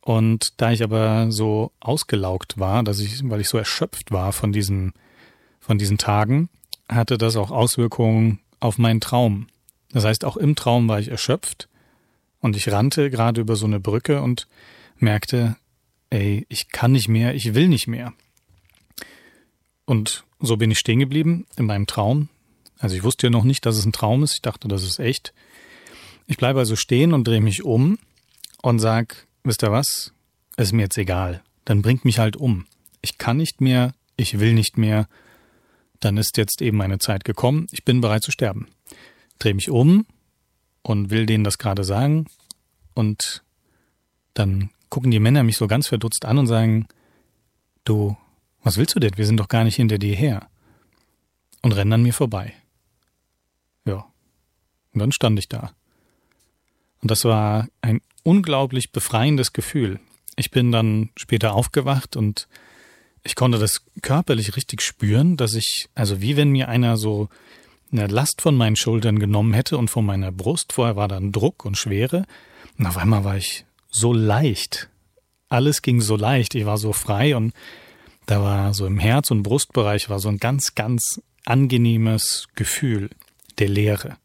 S2: Und da ich aber so ausgelaugt war, dass ich, weil ich so erschöpft war von diesen, von diesen Tagen, hatte das auch Auswirkungen auf meinen Traum. Das heißt, auch im Traum war ich erschöpft und ich rannte gerade über so eine Brücke und merkte, ey, ich kann nicht mehr, ich will nicht mehr. Und so bin ich stehen geblieben in meinem Traum. Also ich wusste ja noch nicht, dass es ein Traum ist. Ich dachte, das ist echt. Ich bleibe also stehen und drehe mich um und sag, wisst ihr was? Es ist mir jetzt egal. Dann bringt mich halt um. Ich kann nicht mehr, ich will nicht mehr. Dann ist jetzt eben meine Zeit gekommen. Ich bin bereit zu sterben. Drehe mich um und will denen das gerade sagen. Und dann gucken die Männer mich so ganz verdutzt an und sagen, du, was willst du denn? Wir sind doch gar nicht hinter dir her. Und rennen an mir vorbei. Ja. Und dann stand ich da. Und das war ein unglaublich befreiendes Gefühl. Ich bin dann später aufgewacht und ich konnte das körperlich richtig spüren, dass ich, also wie wenn mir einer so eine Last von meinen Schultern genommen hätte und von meiner Brust. Vorher war dann Druck und Schwere. Und auf einmal war ich so leicht. Alles ging so leicht. Ich war so frei und da war so im Herz- und Brustbereich war so ein ganz, ganz angenehmes Gefühl der Leere.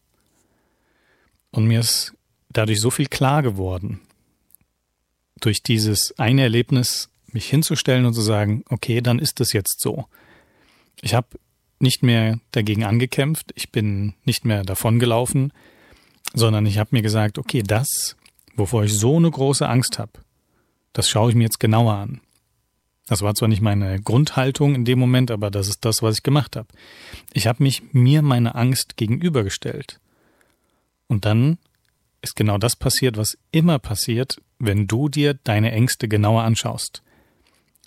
S2: Und mir ist dadurch so viel klar geworden. Durch dieses eine Erlebnis mich hinzustellen und zu sagen, okay, dann ist es jetzt so. Ich habe nicht mehr dagegen angekämpft, ich bin nicht mehr davongelaufen, sondern ich habe mir gesagt, okay, das, wovor ich so eine große Angst habe, das schaue ich mir jetzt genauer an. Das war zwar nicht meine Grundhaltung in dem Moment, aber das ist das, was ich gemacht habe. Ich habe mich mir meine Angst gegenübergestellt. Und dann ist genau das passiert, was immer passiert, wenn du dir deine Ängste genauer anschaust.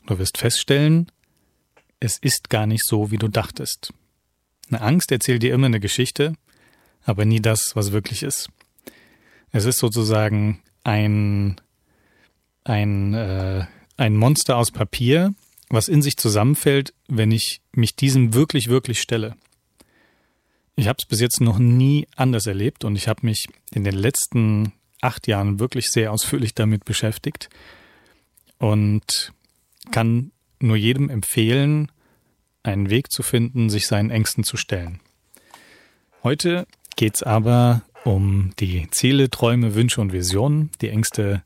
S2: Du wirst feststellen, es ist gar nicht so, wie du dachtest. Eine Angst erzählt dir immer eine Geschichte, aber nie das, was wirklich ist. Es ist sozusagen ein, ein, äh, ein Monster aus Papier, was in sich zusammenfällt, wenn ich mich diesem wirklich, wirklich stelle. Ich habe es bis jetzt noch nie anders erlebt und ich habe mich in den letzten acht Jahren wirklich sehr ausführlich damit beschäftigt und kann nur jedem empfehlen, einen Weg zu finden, sich seinen Ängsten zu stellen. Heute geht's aber um die Ziele, Träume, Wünsche und Visionen. Die Ängste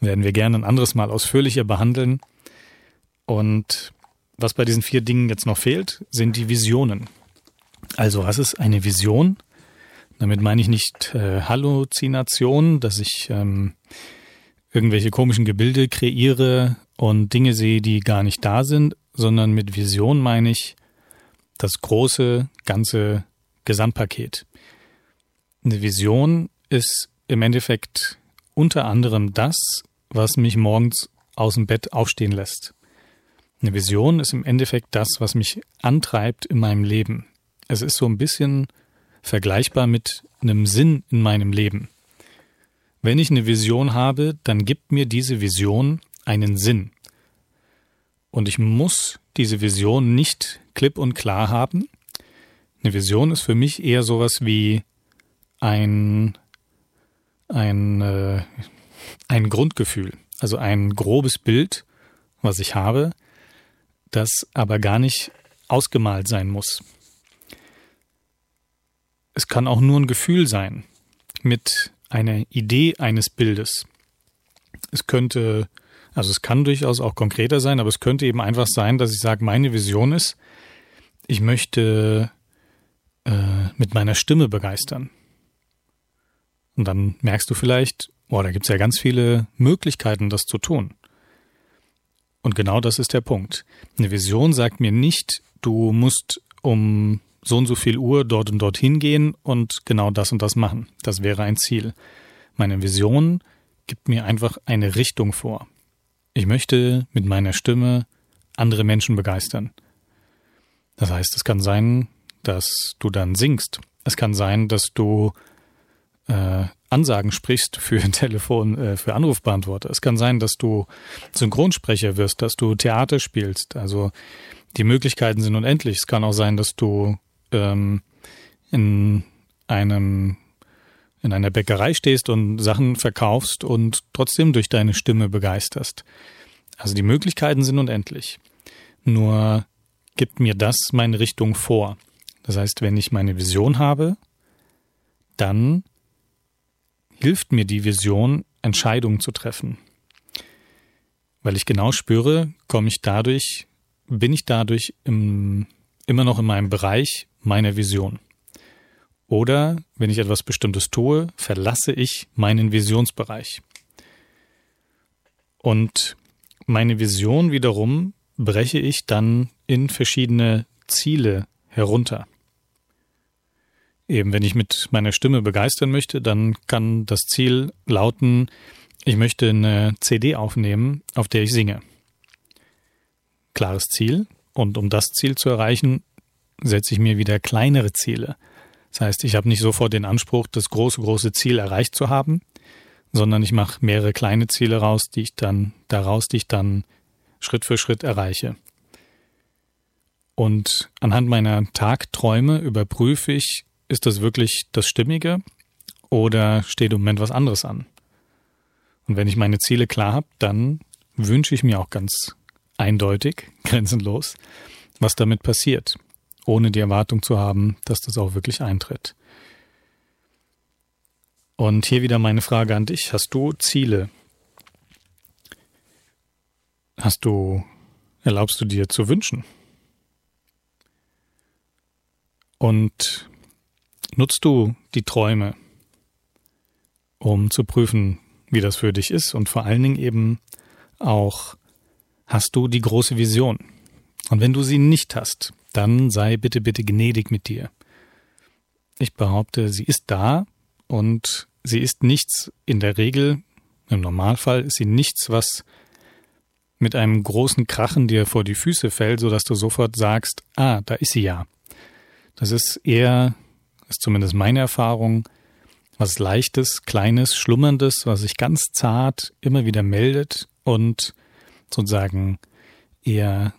S2: werden wir gerne ein anderes Mal ausführlicher behandeln. Und was bei diesen vier Dingen jetzt noch fehlt, sind die Visionen. Also was ist eine Vision? Damit meine ich nicht äh, Halluzination, dass ich ähm, irgendwelche komischen Gebilde kreiere und Dinge sehe, die gar nicht da sind, sondern mit Vision meine ich das große, ganze Gesamtpaket. Eine Vision ist im Endeffekt unter anderem das, was mich morgens aus dem Bett aufstehen lässt. Eine Vision ist im Endeffekt das, was mich antreibt in meinem Leben. Es ist so ein bisschen vergleichbar mit einem Sinn in meinem Leben. Wenn ich eine Vision habe, dann gibt mir diese Vision einen Sinn. Und ich muss diese Vision nicht klipp und klar haben. Eine Vision ist für mich eher sowas wie ein, ein, äh, ein Grundgefühl, also ein grobes Bild, was ich habe, das aber gar nicht ausgemalt sein muss. Es kann auch nur ein Gefühl sein mit einer Idee eines Bildes. Es könnte, also es kann durchaus auch konkreter sein, aber es könnte eben einfach sein, dass ich sage, meine Vision ist, ich möchte äh, mit meiner Stimme begeistern. Und dann merkst du vielleicht, boah, da gibt es ja ganz viele Möglichkeiten, das zu tun. Und genau das ist der Punkt. Eine Vision sagt mir nicht, du musst um so und so viel Uhr dort und dorthin gehen und genau das und das machen. Das wäre ein Ziel. Meine Vision gibt mir einfach eine Richtung vor. Ich möchte mit meiner Stimme andere Menschen begeistern. Das heißt, es kann sein, dass du dann singst. Es kann sein, dass du äh, Ansagen sprichst für [laughs] Telefon, äh, für Anrufbeantworter. Es kann sein, dass du Synchronsprecher wirst, dass du Theater spielst. Also die Möglichkeiten sind unendlich. Es kann auch sein, dass du ähm, in einem in einer Bäckerei stehst und Sachen verkaufst und trotzdem durch deine Stimme begeisterst. Also die Möglichkeiten sind unendlich. Nur gibt mir das meine Richtung vor. Das heißt, wenn ich meine Vision habe, dann hilft mir die Vision, Entscheidungen zu treffen. Weil ich genau spüre, komme ich dadurch, bin ich dadurch im, immer noch in meinem Bereich meiner Vision. Oder wenn ich etwas Bestimmtes tue, verlasse ich meinen Visionsbereich. Und meine Vision wiederum breche ich dann in verschiedene Ziele herunter. Eben, wenn ich mit meiner Stimme begeistern möchte, dann kann das Ziel lauten, ich möchte eine CD aufnehmen, auf der ich singe. Klares Ziel. Und um das Ziel zu erreichen, setze ich mir wieder kleinere Ziele. Das heißt, ich habe nicht sofort den Anspruch, das große, große Ziel erreicht zu haben, sondern ich mache mehrere kleine Ziele raus, die ich dann, daraus, die ich dann Schritt für Schritt erreiche. Und anhand meiner Tagträume überprüfe ich, ist das wirklich das Stimmige oder steht im Moment was anderes an? Und wenn ich meine Ziele klar habe, dann wünsche ich mir auch ganz eindeutig, grenzenlos, was damit passiert, ohne die Erwartung zu haben, dass das auch wirklich eintritt. Und hier wieder meine Frage an dich. Hast du Ziele? Hast du, erlaubst du dir zu wünschen? Und Nutzt du die Träume, um zu prüfen, wie das für dich ist und vor allen Dingen eben auch, hast du die große Vision? Und wenn du sie nicht hast, dann sei bitte, bitte gnädig mit dir. Ich behaupte, sie ist da und sie ist nichts in der Regel, im Normalfall ist sie nichts, was mit einem großen Krachen dir vor die Füße fällt, so dass du sofort sagst, ah, da ist sie ja. Das ist eher ist zumindest meine Erfahrung, was Leichtes, Kleines, Schlummerndes, was sich ganz zart immer wieder meldet und sozusagen eher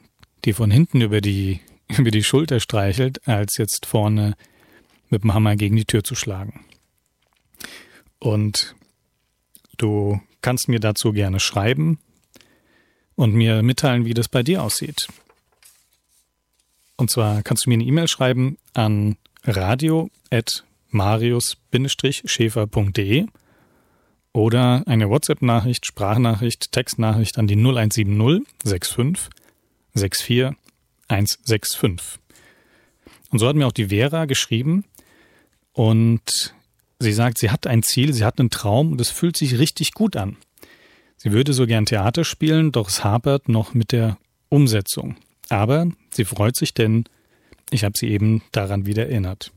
S2: die von hinten über die, [laughs] über die Schulter streichelt, als jetzt vorne mit dem Hammer gegen die Tür zu schlagen. Und du kannst mir dazu gerne schreiben und mir mitteilen, wie das bei dir aussieht. Und zwar kannst du mir eine E-Mail schreiben an radio.marius-schäfer.de oder eine WhatsApp-Nachricht, Sprachnachricht, Textnachricht an die 0170 65 64 165. Und so hat mir auch die Vera geschrieben und sie sagt, sie hat ein Ziel, sie hat einen Traum und es fühlt sich richtig gut an. Sie würde so gern Theater spielen, doch es hapert noch mit der Umsetzung. Aber sie freut sich, denn ich habe sie eben daran wieder erinnert.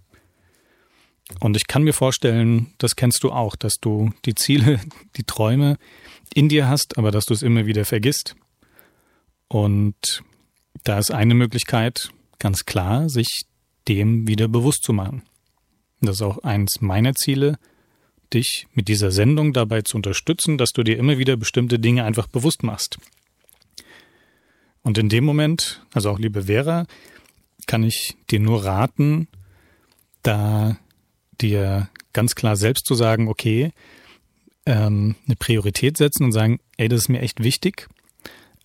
S2: Und ich kann mir vorstellen, das kennst du auch, dass du die Ziele, die Träume in dir hast, aber dass du es immer wieder vergisst. Und da ist eine Möglichkeit, ganz klar, sich dem wieder bewusst zu machen. Das ist auch eins meiner Ziele, dich mit dieser Sendung dabei zu unterstützen, dass du dir immer wieder bestimmte Dinge einfach bewusst machst. Und in dem Moment, also auch liebe Vera, kann ich dir nur raten, da dir ganz klar selbst zu sagen, okay, ähm, eine Priorität setzen und sagen, ey, das ist mir echt wichtig.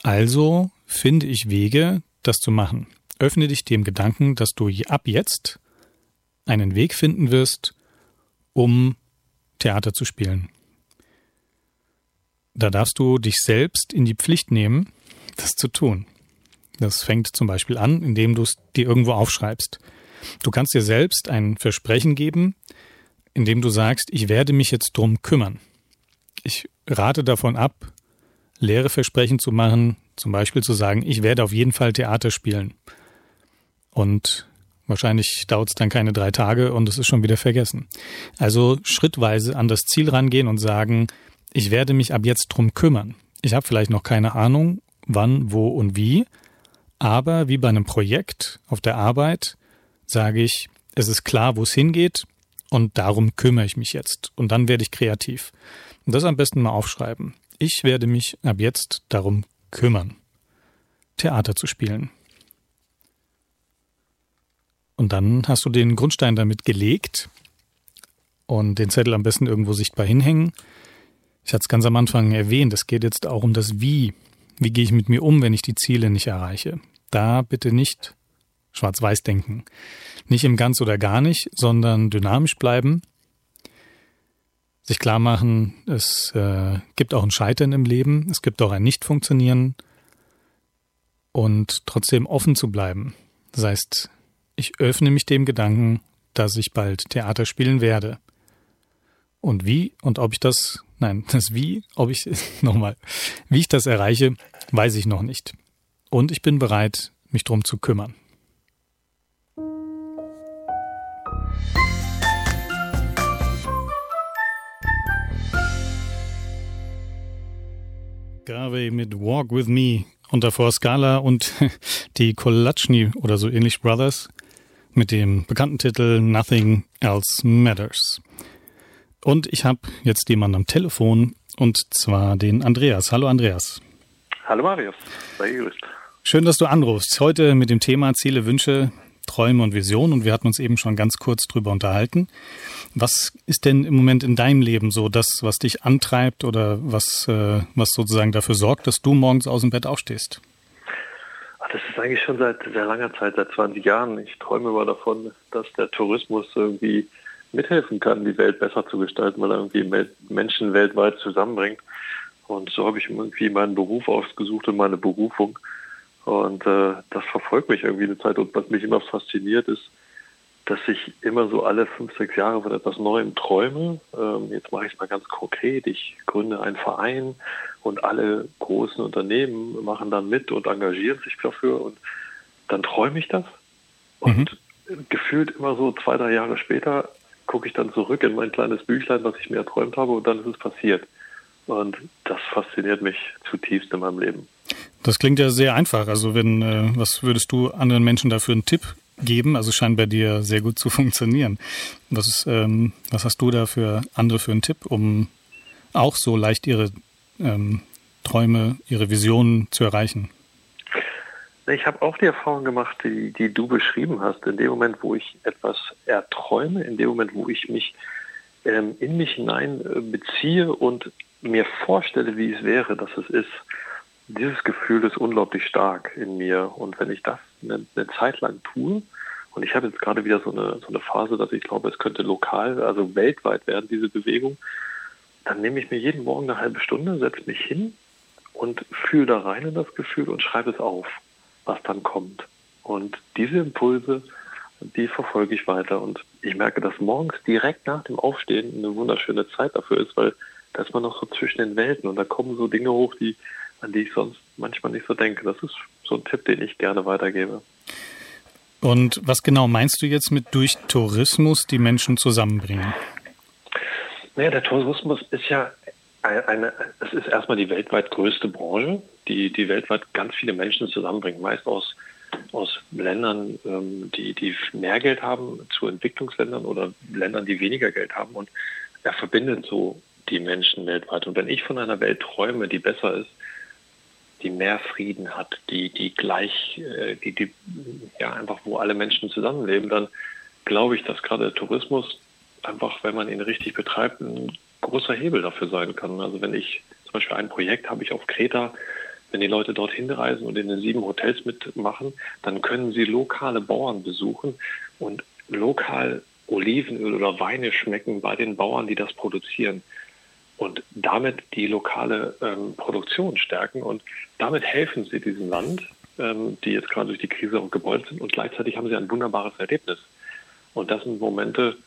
S2: Also finde ich Wege, das zu machen. Öffne dich dem Gedanken, dass du ab jetzt einen Weg finden wirst, um Theater zu spielen. Da darfst du dich selbst in die Pflicht nehmen, das zu tun. Das fängt zum Beispiel an, indem du es dir irgendwo aufschreibst. Du kannst dir selbst ein Versprechen geben, indem du sagst, ich werde mich jetzt drum kümmern. Ich rate davon ab, leere Versprechen zu machen, zum Beispiel zu sagen, ich werde auf jeden Fall Theater spielen. Und wahrscheinlich dauert es dann keine drei Tage und es ist schon wieder vergessen. Also schrittweise an das Ziel rangehen und sagen, ich werde mich ab jetzt drum kümmern. Ich habe vielleicht noch keine Ahnung, wann, wo und wie, aber wie bei einem Projekt auf der Arbeit sage ich, es ist klar, wo es hingeht und darum kümmere ich mich jetzt und dann werde ich kreativ. Und das am besten mal aufschreiben. Ich werde mich ab jetzt darum kümmern, Theater zu spielen. Und dann hast du den Grundstein damit gelegt und den Zettel am besten irgendwo sichtbar hinhängen. Ich hatte es ganz am Anfang erwähnt, es geht jetzt auch um das Wie. Wie gehe ich mit mir um, wenn ich die Ziele nicht erreiche? Da bitte nicht schwarz-weiß denken. Nicht im ganz oder gar nicht, sondern dynamisch bleiben. Sich klar machen, es äh, gibt auch ein Scheitern im Leben, es gibt auch ein Nicht-Funktionieren und trotzdem offen zu bleiben. Das heißt, ich öffne mich dem Gedanken, dass ich bald Theater spielen werde. Und wie und ob ich das, nein, [laughs] das wie, ob ich, [laughs] nochmal, wie ich das erreiche, weiß ich noch nicht. Und ich bin bereit, mich drum zu kümmern. Garvey mit Walk With Me unter vor Scala und [laughs] die Kolatschny oder so ähnlich Brothers mit dem bekannten Titel Nothing Else Matters. Und ich habe jetzt jemanden am Telefon und zwar den Andreas. Hallo Andreas.
S4: Hallo Marius, sei gegrüßt.
S2: Schön, dass du anrufst. Heute mit dem Thema Ziele, Wünsche, Träume und Visionen und wir hatten uns eben schon ganz kurz drüber unterhalten. Was ist denn im Moment in deinem Leben so das, was dich antreibt oder was, äh, was sozusagen dafür sorgt, dass du morgens aus dem Bett aufstehst?
S4: Das ist eigentlich schon seit sehr langer Zeit, seit 20 Jahren. Ich träume immer davon, dass der Tourismus irgendwie mithelfen kann, die Welt besser zu gestalten, weil er irgendwie Menschen weltweit zusammenbringt. Und so habe ich irgendwie meinen Beruf ausgesucht und meine Berufung. Und äh, das verfolgt mich irgendwie eine Zeit. Und was mich immer fasziniert ist, dass ich immer so alle fünf, sechs Jahre von etwas Neuem träume. Ähm, jetzt mache ich es mal ganz konkret. Ich gründe einen Verein und alle großen Unternehmen machen dann mit und engagieren sich dafür und dann träume ich das. Und mhm. gefühlt immer so zwei, drei Jahre später gucke ich dann zurück in mein kleines Büchlein, was ich mir erträumt habe und dann ist es passiert. Und das fasziniert mich zutiefst in meinem Leben.
S2: Das klingt ja sehr einfach. Also wenn, äh, was würdest du anderen Menschen dafür einen Tipp geben. Also scheint bei dir sehr gut zu [laughs] funktionieren. Was, ist, ähm, was hast du da für andere für einen Tipp, um auch so leicht ihre ähm, Träume, ihre Visionen zu erreichen?
S4: Ich habe auch die Erfahrung gemacht, die, die du beschrieben hast. In dem Moment, wo ich etwas erträume, in dem Moment, wo ich mich ähm, in mich hinein äh, beziehe und mir vorstelle, wie es wäre, dass es ist, dieses Gefühl ist unglaublich stark in mir. Und wenn ich das eine, eine Zeit lang tue, und ich habe jetzt gerade wieder so eine, so eine Phase, dass ich glaube, es könnte lokal, also weltweit werden, diese Bewegung, dann nehme ich mir jeden Morgen eine halbe Stunde, setze mich hin und fühle da rein in das Gefühl und schreibe es auf, was dann kommt. Und diese Impulse, die verfolge ich weiter. Und ich merke, dass morgens direkt nach dem Aufstehen eine wunderschöne Zeit dafür ist, weil da ist man noch so zwischen den Welten und da kommen so Dinge hoch, die an die ich sonst manchmal nicht so denke. Das ist so ein Tipp, den ich gerne weitergebe.
S2: Und was genau meinst du jetzt mit durch Tourismus die Menschen zusammenbringen?
S4: Naja, der Tourismus ist ja eine, es ist erstmal die weltweit größte Branche, die, die weltweit ganz viele Menschen zusammenbringt, meist aus, aus Ländern, ähm, die, die mehr Geld haben, zu Entwicklungsländern oder Ländern, die weniger Geld haben. Und er verbindet so die Menschen weltweit. Und wenn ich von einer Welt träume, die besser ist, die mehr Frieden hat, die, die gleich, äh, die, die, ja, einfach, wo alle Menschen zusammenleben, dann glaube ich, dass gerade der Tourismus einfach, wenn man ihn richtig betreibt, ein großer Hebel dafür sein kann. Also wenn ich zum Beispiel ein Projekt habe ich auf Kreta, wenn die Leute dorthin reisen und in den sieben Hotels mitmachen, dann können sie lokale Bauern besuchen und lokal Olivenöl oder Weine schmecken bei den Bauern, die das produzieren. Und damit die lokale ähm, Produktion stärken und damit helfen sie diesem Land, ähm, die jetzt gerade durch die Krise auch gebeult sind und gleichzeitig haben sie ein wunderbares Erlebnis. Und das sind Momente,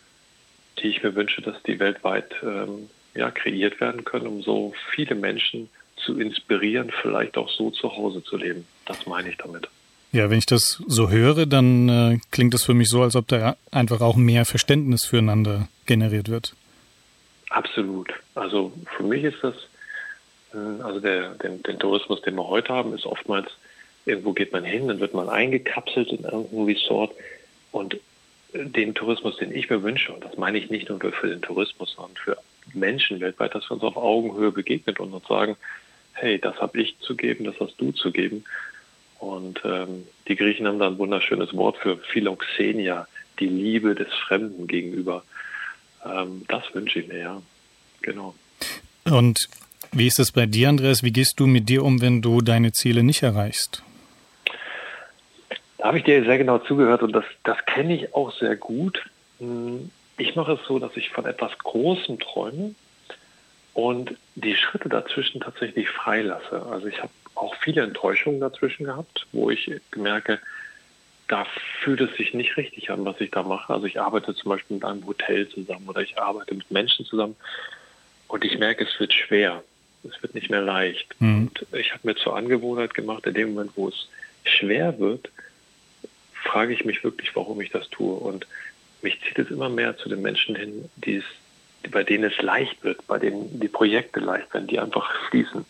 S4: die ich mir wünsche, dass die weltweit ähm, ja, kreiert werden können, um so viele Menschen zu inspirieren, vielleicht auch so zu Hause zu leben. Das meine ich damit.
S2: Ja, wenn ich das so höre, dann äh, klingt das für mich so, als ob da einfach auch mehr Verständnis füreinander generiert wird.
S4: Absolut. Also für mich ist das, äh, also der, den, den Tourismus, den wir heute haben, ist oftmals, irgendwo geht man hin, dann wird man eingekapselt in irgendein Resort und den Tourismus, den ich mir wünsche, und das meine ich nicht nur für den Tourismus, sondern für Menschen weltweit, dass wir uns auf Augenhöhe begegnen und uns sagen, hey, das habe ich zu geben, das hast du zu geben. Und ähm, die Griechen haben da ein wunderschönes Wort für Philoxenia, die Liebe des Fremden gegenüber. Ähm, das wünsche ich mir, ja. Genau.
S2: Und wie ist es bei dir, Andreas? Wie gehst du mit dir um, wenn du deine Ziele nicht erreichst?
S4: Da habe ich dir sehr genau zugehört und das, das kenne ich auch sehr gut. Hm, ich mache es so, dass ich von etwas Großem träume und die Schritte dazwischen tatsächlich freilasse. Also ich habe auch viele Enttäuschungen dazwischen gehabt, wo ich merke, da fühlt es sich nicht richtig an, was ich da mache. Also ich arbeite zum Beispiel mit einem Hotel zusammen oder ich arbeite mit Menschen zusammen und ich merke, es wird schwer. Es wird nicht mehr leicht. Mhm. Und ich habe mir zur Angewohnheit gemacht, in dem Moment, wo es schwer wird, frage ich mich wirklich, warum ich das tue. Und mich zieht es immer mehr zu den Menschen hin, die es, bei denen es leicht wird, bei denen die Projekte leicht werden, die einfach fließen.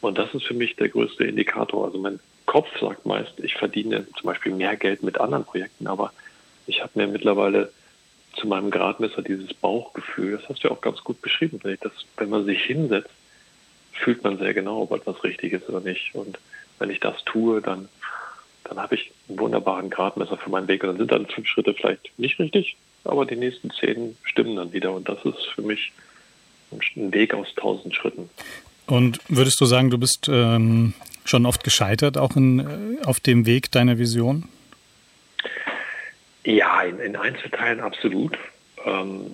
S4: Und das ist für mich der größte Indikator. Also mein Kopf sagt meist, ich verdiene zum Beispiel mehr Geld mit anderen Projekten, aber ich habe mir mittlerweile zu meinem Gradmesser dieses Bauchgefühl, das hast du ja auch ganz gut beschrieben, wenn, das, wenn man sich hinsetzt, fühlt man sehr genau, ob etwas richtig ist oder nicht. Und wenn ich das tue, dann dann habe ich einen wunderbaren Gradmesser für meinen Weg. Und dann sind dann fünf Schritte vielleicht nicht richtig, aber die nächsten zehn stimmen dann wieder. Und das ist für mich ein Weg aus tausend Schritten.
S2: Und würdest du sagen, du bist ähm, schon oft gescheitert, auch in, äh, auf dem Weg deiner Vision?
S4: Ja, in, in Einzelteilen absolut. Ähm,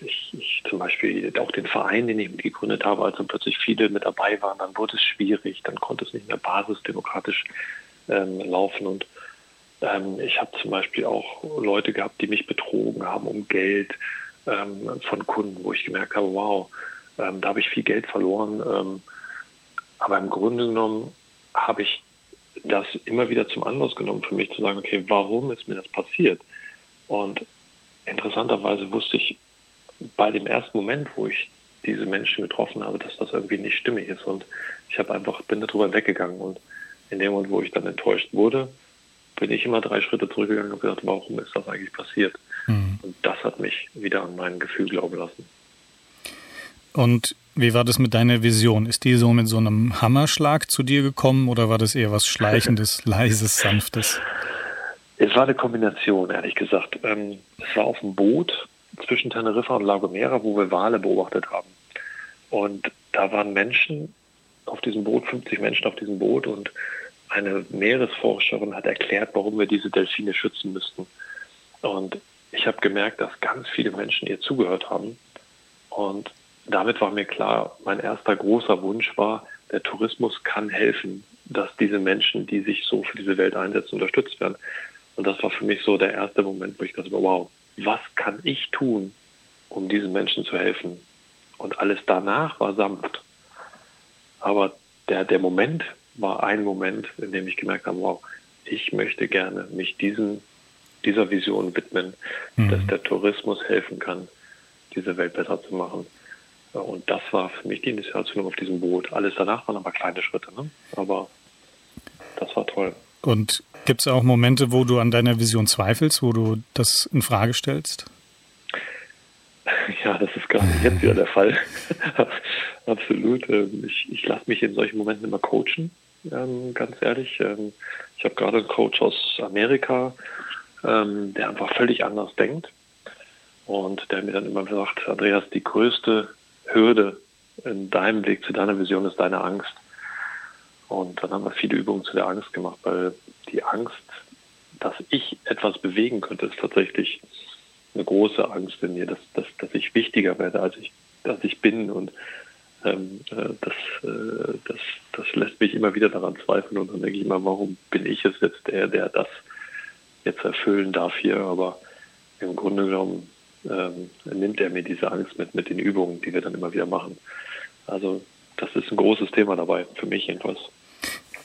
S4: ich, ich, zum Beispiel auch den Verein, den ich mitgegründet habe, als dann plötzlich viele mit dabei waren, dann wurde es schwierig, dann konnte es nicht mehr basisdemokratisch ähm, laufen. Und ähm, ich habe zum Beispiel auch Leute gehabt, die mich betrogen haben um Geld ähm, von Kunden, wo ich gemerkt habe, wow, ähm, da habe ich viel Geld verloren. Ähm, aber im Grunde genommen habe ich das immer wieder zum Anlass genommen für mich zu sagen, okay, warum ist mir das passiert? Und interessanterweise wusste ich bei dem ersten Moment, wo ich diese Menschen getroffen habe, dass das irgendwie nicht stimmig ist. Und ich habe einfach, bin darüber weggegangen und in dem Moment, wo ich dann enttäuscht wurde, bin ich immer drei Schritte zurückgegangen und gedacht, warum ist das eigentlich passiert? Mhm. Und das hat mich wieder an mein Gefühl glauben lassen.
S2: Und wie war das mit deiner Vision? Ist die so mit so einem Hammerschlag zu dir gekommen oder war das eher was Schleichendes, [laughs] Leises, Sanftes?
S4: Es war eine Kombination, ehrlich gesagt. Ähm, es war auf dem Boot zwischen Teneriffa und La Gomera, wo wir Wale beobachtet haben. Und da waren Menschen auf diesem Boot, 50 Menschen auf diesem Boot und eine Meeresforscherin hat erklärt, warum wir diese Delfine schützen müssten. Und ich habe gemerkt, dass ganz viele Menschen ihr zugehört haben. Und damit war mir klar, mein erster großer Wunsch war, der Tourismus kann helfen, dass diese Menschen, die sich so für diese Welt einsetzen, unterstützt werden. Und das war für mich so der erste Moment, wo ich dachte, wow, was kann ich tun, um diesen Menschen zu helfen? Und alles danach war sanft. Aber der, der Moment war ein Moment, in dem ich gemerkt habe, wow, ich möchte gerne mich diesen, dieser Vision widmen, mhm. dass der Tourismus helfen kann, diese Welt besser zu machen. Und das war für mich die Initiation auf diesem Boot. Alles danach waren aber kleine Schritte, ne? aber das war toll.
S2: Und gibt es auch Momente, wo du an deiner Vision zweifelst, wo du das in Frage stellst?
S4: Ja, das ist gerade jetzt wieder der Fall. [laughs] Absolut. Ähm, ich, ich lasse mich in solchen Momenten immer coachen, ähm, ganz ehrlich. Ähm, ich habe gerade einen Coach aus Amerika, der einfach völlig anders denkt und der mir dann immer sagt, Andreas, die größte Hürde in deinem Weg zu deiner Vision ist deine Angst. Und dann haben wir viele Übungen zu der Angst gemacht, weil die Angst, dass ich etwas bewegen könnte, ist tatsächlich eine große Angst in mir, dass, dass, dass ich wichtiger werde, als ich, als ich bin. Und ähm, äh, das, äh, das, das lässt mich immer wieder daran zweifeln. Und dann denke ich immer, warum bin ich es jetzt der, der das jetzt erfüllen darf hier? Aber im Grunde genommen ähm, nimmt er mir diese Angst mit, mit den Übungen, die wir dann immer wieder machen. Also das ist ein großes Thema dabei, für mich jedenfalls.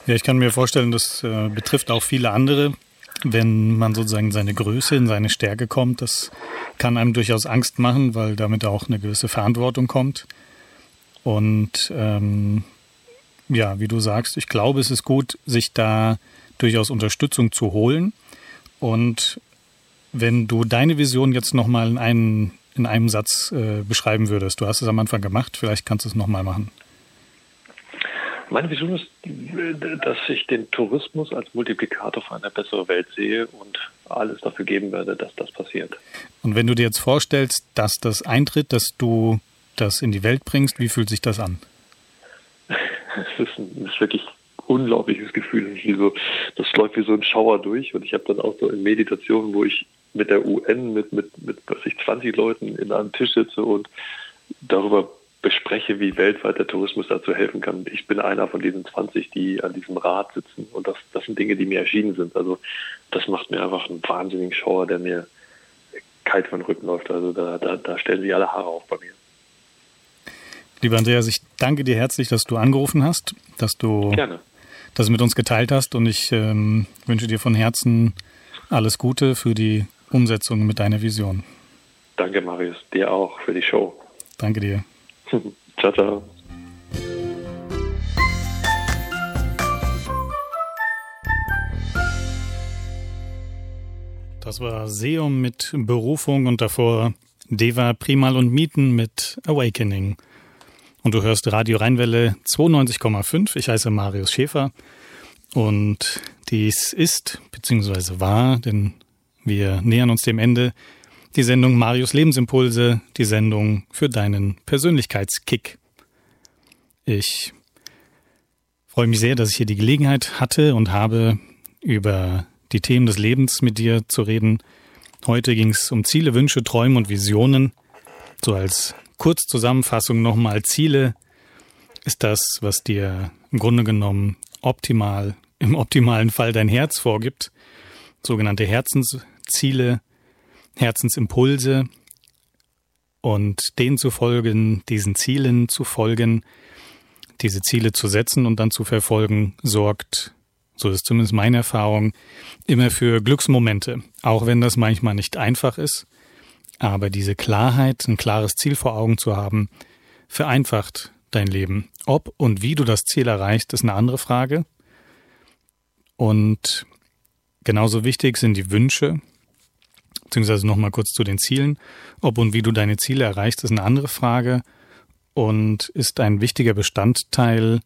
S2: Ja, ich kann mir vorstellen, das äh, betrifft auch viele andere. Wenn man sozusagen seine Größe, in seine Stärke kommt, das kann einem durchaus Angst machen, weil damit auch eine gewisse Verantwortung kommt. Und ähm, ja, wie du sagst, ich glaube, es ist gut, sich da durchaus Unterstützung zu holen. Und wenn du deine Vision jetzt nochmal in, einen, in einem Satz äh, beschreiben würdest, du hast es am Anfang gemacht, vielleicht kannst du es nochmal machen.
S4: Meine Vision ist, dass ich den Tourismus als Multiplikator für eine bessere Welt sehe und alles dafür geben werde, dass das passiert.
S2: Und wenn du dir jetzt vorstellst, dass das eintritt, dass du das in die Welt bringst, wie fühlt sich das an? [laughs]
S4: Es ist, ein, ist wirklich unglaubliches Gefühl. Das, so, das läuft wie so ein Schauer durch und ich habe dann auch so in Meditationen, wo ich mit der UN, mit, mit, mit was ich, 20 Leuten in einem Tisch sitze und darüber bespreche, wie weltweit der Tourismus dazu helfen kann. Ich bin einer von diesen 20, die an diesem Rad sitzen und das, das sind Dinge, die mir erschienen sind. Also das macht mir einfach einen wahnsinnigen Schauer, der mir kalt von den Rücken läuft. Also da, da, da stellen sich alle Haare auf bei mir.
S2: Lieber Andreas, ich danke dir herzlich, dass du angerufen hast, dass du Gerne. das mit uns geteilt hast und ich ähm, wünsche dir von Herzen alles Gute für die Umsetzung mit deiner Vision.
S4: Danke, Marius. Dir auch für die Show.
S2: Danke dir. [laughs]
S4: ciao, ciao.
S2: Das war Seum mit Berufung und davor Deva Primal und Mieten mit Awakening. Und du hörst Radio Rheinwelle 92,5. Ich heiße Marius Schäfer. Und dies ist, beziehungsweise war, denn wir nähern uns dem Ende, die Sendung Marius Lebensimpulse, die Sendung für deinen Persönlichkeitskick. Ich freue mich sehr, dass ich hier die Gelegenheit hatte und habe, über die Themen des Lebens mit dir zu reden. Heute ging es um Ziele, Wünsche, Träume und Visionen. So als Kurzzusammenfassung nochmal Ziele ist das, was dir im Grunde genommen optimal, im optimalen Fall dein Herz vorgibt sogenannte Herzensziele, Herzensimpulse und denen zu folgen, diesen Zielen zu folgen, diese Ziele zu setzen und dann zu verfolgen, sorgt, so ist zumindest meine Erfahrung, immer für Glücksmomente, auch wenn das manchmal nicht einfach ist. Aber diese Klarheit, ein klares Ziel vor Augen zu haben, vereinfacht dein Leben. Ob und wie du das Ziel erreichst, ist eine andere Frage. Und Genauso wichtig sind die Wünsche, beziehungsweise nochmal kurz zu den Zielen. Ob und wie du deine Ziele erreichst, ist eine andere Frage und ist ein wichtiger Bestandteil,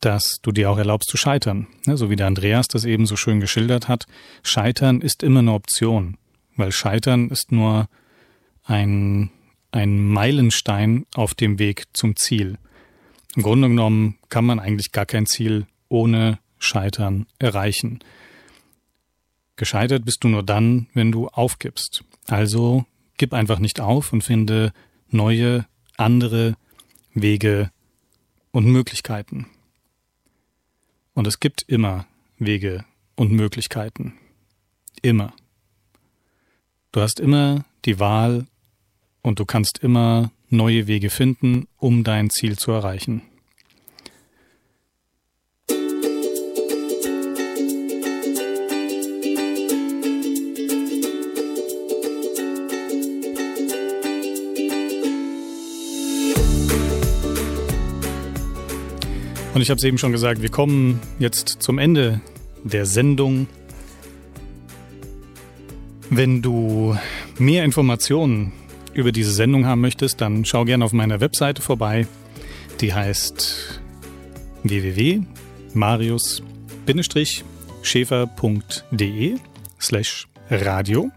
S2: dass du dir auch erlaubst zu scheitern. So wie der Andreas das eben so schön geschildert hat. Scheitern ist immer eine Option, weil Scheitern ist nur ein, ein Meilenstein auf dem Weg zum Ziel. Im Grunde genommen kann man eigentlich gar kein Ziel ohne Scheitern erreichen. Gescheitert bist du nur dann, wenn du aufgibst. Also gib einfach nicht auf und finde neue, andere Wege und Möglichkeiten. Und es gibt immer Wege und Möglichkeiten. Immer. Du hast immer die Wahl und du kannst immer neue Wege finden, um dein Ziel zu erreichen. Und ich habe es eben schon gesagt, wir kommen jetzt zum Ende der Sendung. Wenn du mehr Informationen über diese Sendung haben möchtest, dann schau gerne auf meiner Webseite vorbei. Die heißt www.marius-schäfer.de slash radio.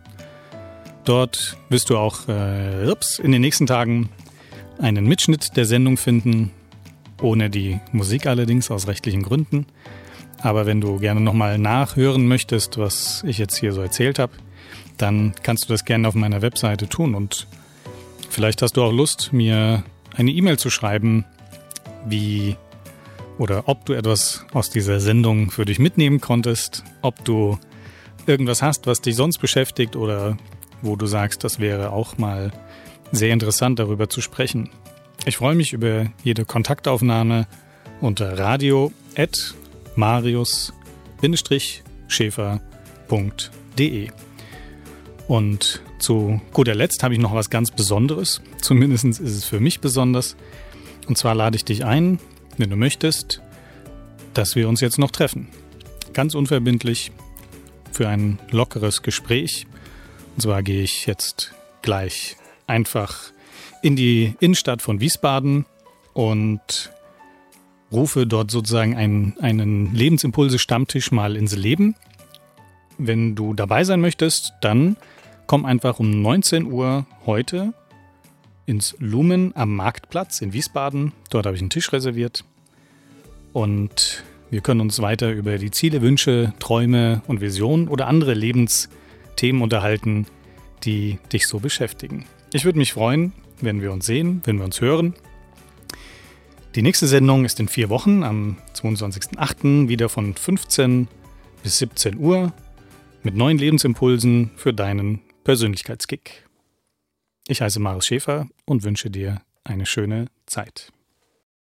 S2: Dort wirst du auch äh, in den nächsten Tagen einen Mitschnitt der Sendung finden, ohne die Musik allerdings aus rechtlichen Gründen. Aber wenn du gerne nochmal nachhören möchtest, was ich jetzt hier so erzählt habe, dann kannst du das gerne auf meiner Webseite tun. Und vielleicht hast du auch Lust, mir eine E-Mail zu schreiben, wie oder ob du etwas aus dieser Sendung für dich mitnehmen konntest, ob du irgendwas hast, was dich sonst beschäftigt oder wo du sagst, das wäre auch mal sehr interessant darüber zu sprechen. Ich freue mich über jede Kontaktaufnahme unter radio marius-schäfer.de. Und zu guter Letzt habe ich noch was ganz Besonderes. [laughs] Zumindest ist es für mich besonders. Und zwar lade ich dich ein, wenn du möchtest, dass wir uns jetzt noch treffen. Ganz unverbindlich für ein lockeres Gespräch. Und zwar gehe ich jetzt gleich einfach in die Innenstadt von Wiesbaden und rufe dort sozusagen einen, einen Lebensimpulse-Stammtisch mal ins Leben. Wenn du dabei sein möchtest, dann komm einfach um 19 Uhr heute ins Lumen am Marktplatz in Wiesbaden. Dort habe ich einen Tisch reserviert. Und wir können uns weiter über die Ziele, Wünsche, Träume und Visionen oder andere Lebensthemen unterhalten, die dich so beschäftigen. Ich würde mich freuen, wenn wir uns sehen, wenn wir uns hören. Die nächste Sendung ist in vier Wochen am 22.08. wieder von 15 bis 17 Uhr mit neuen Lebensimpulsen für deinen Persönlichkeitskick. Ich heiße Marius Schäfer und wünsche dir eine schöne Zeit.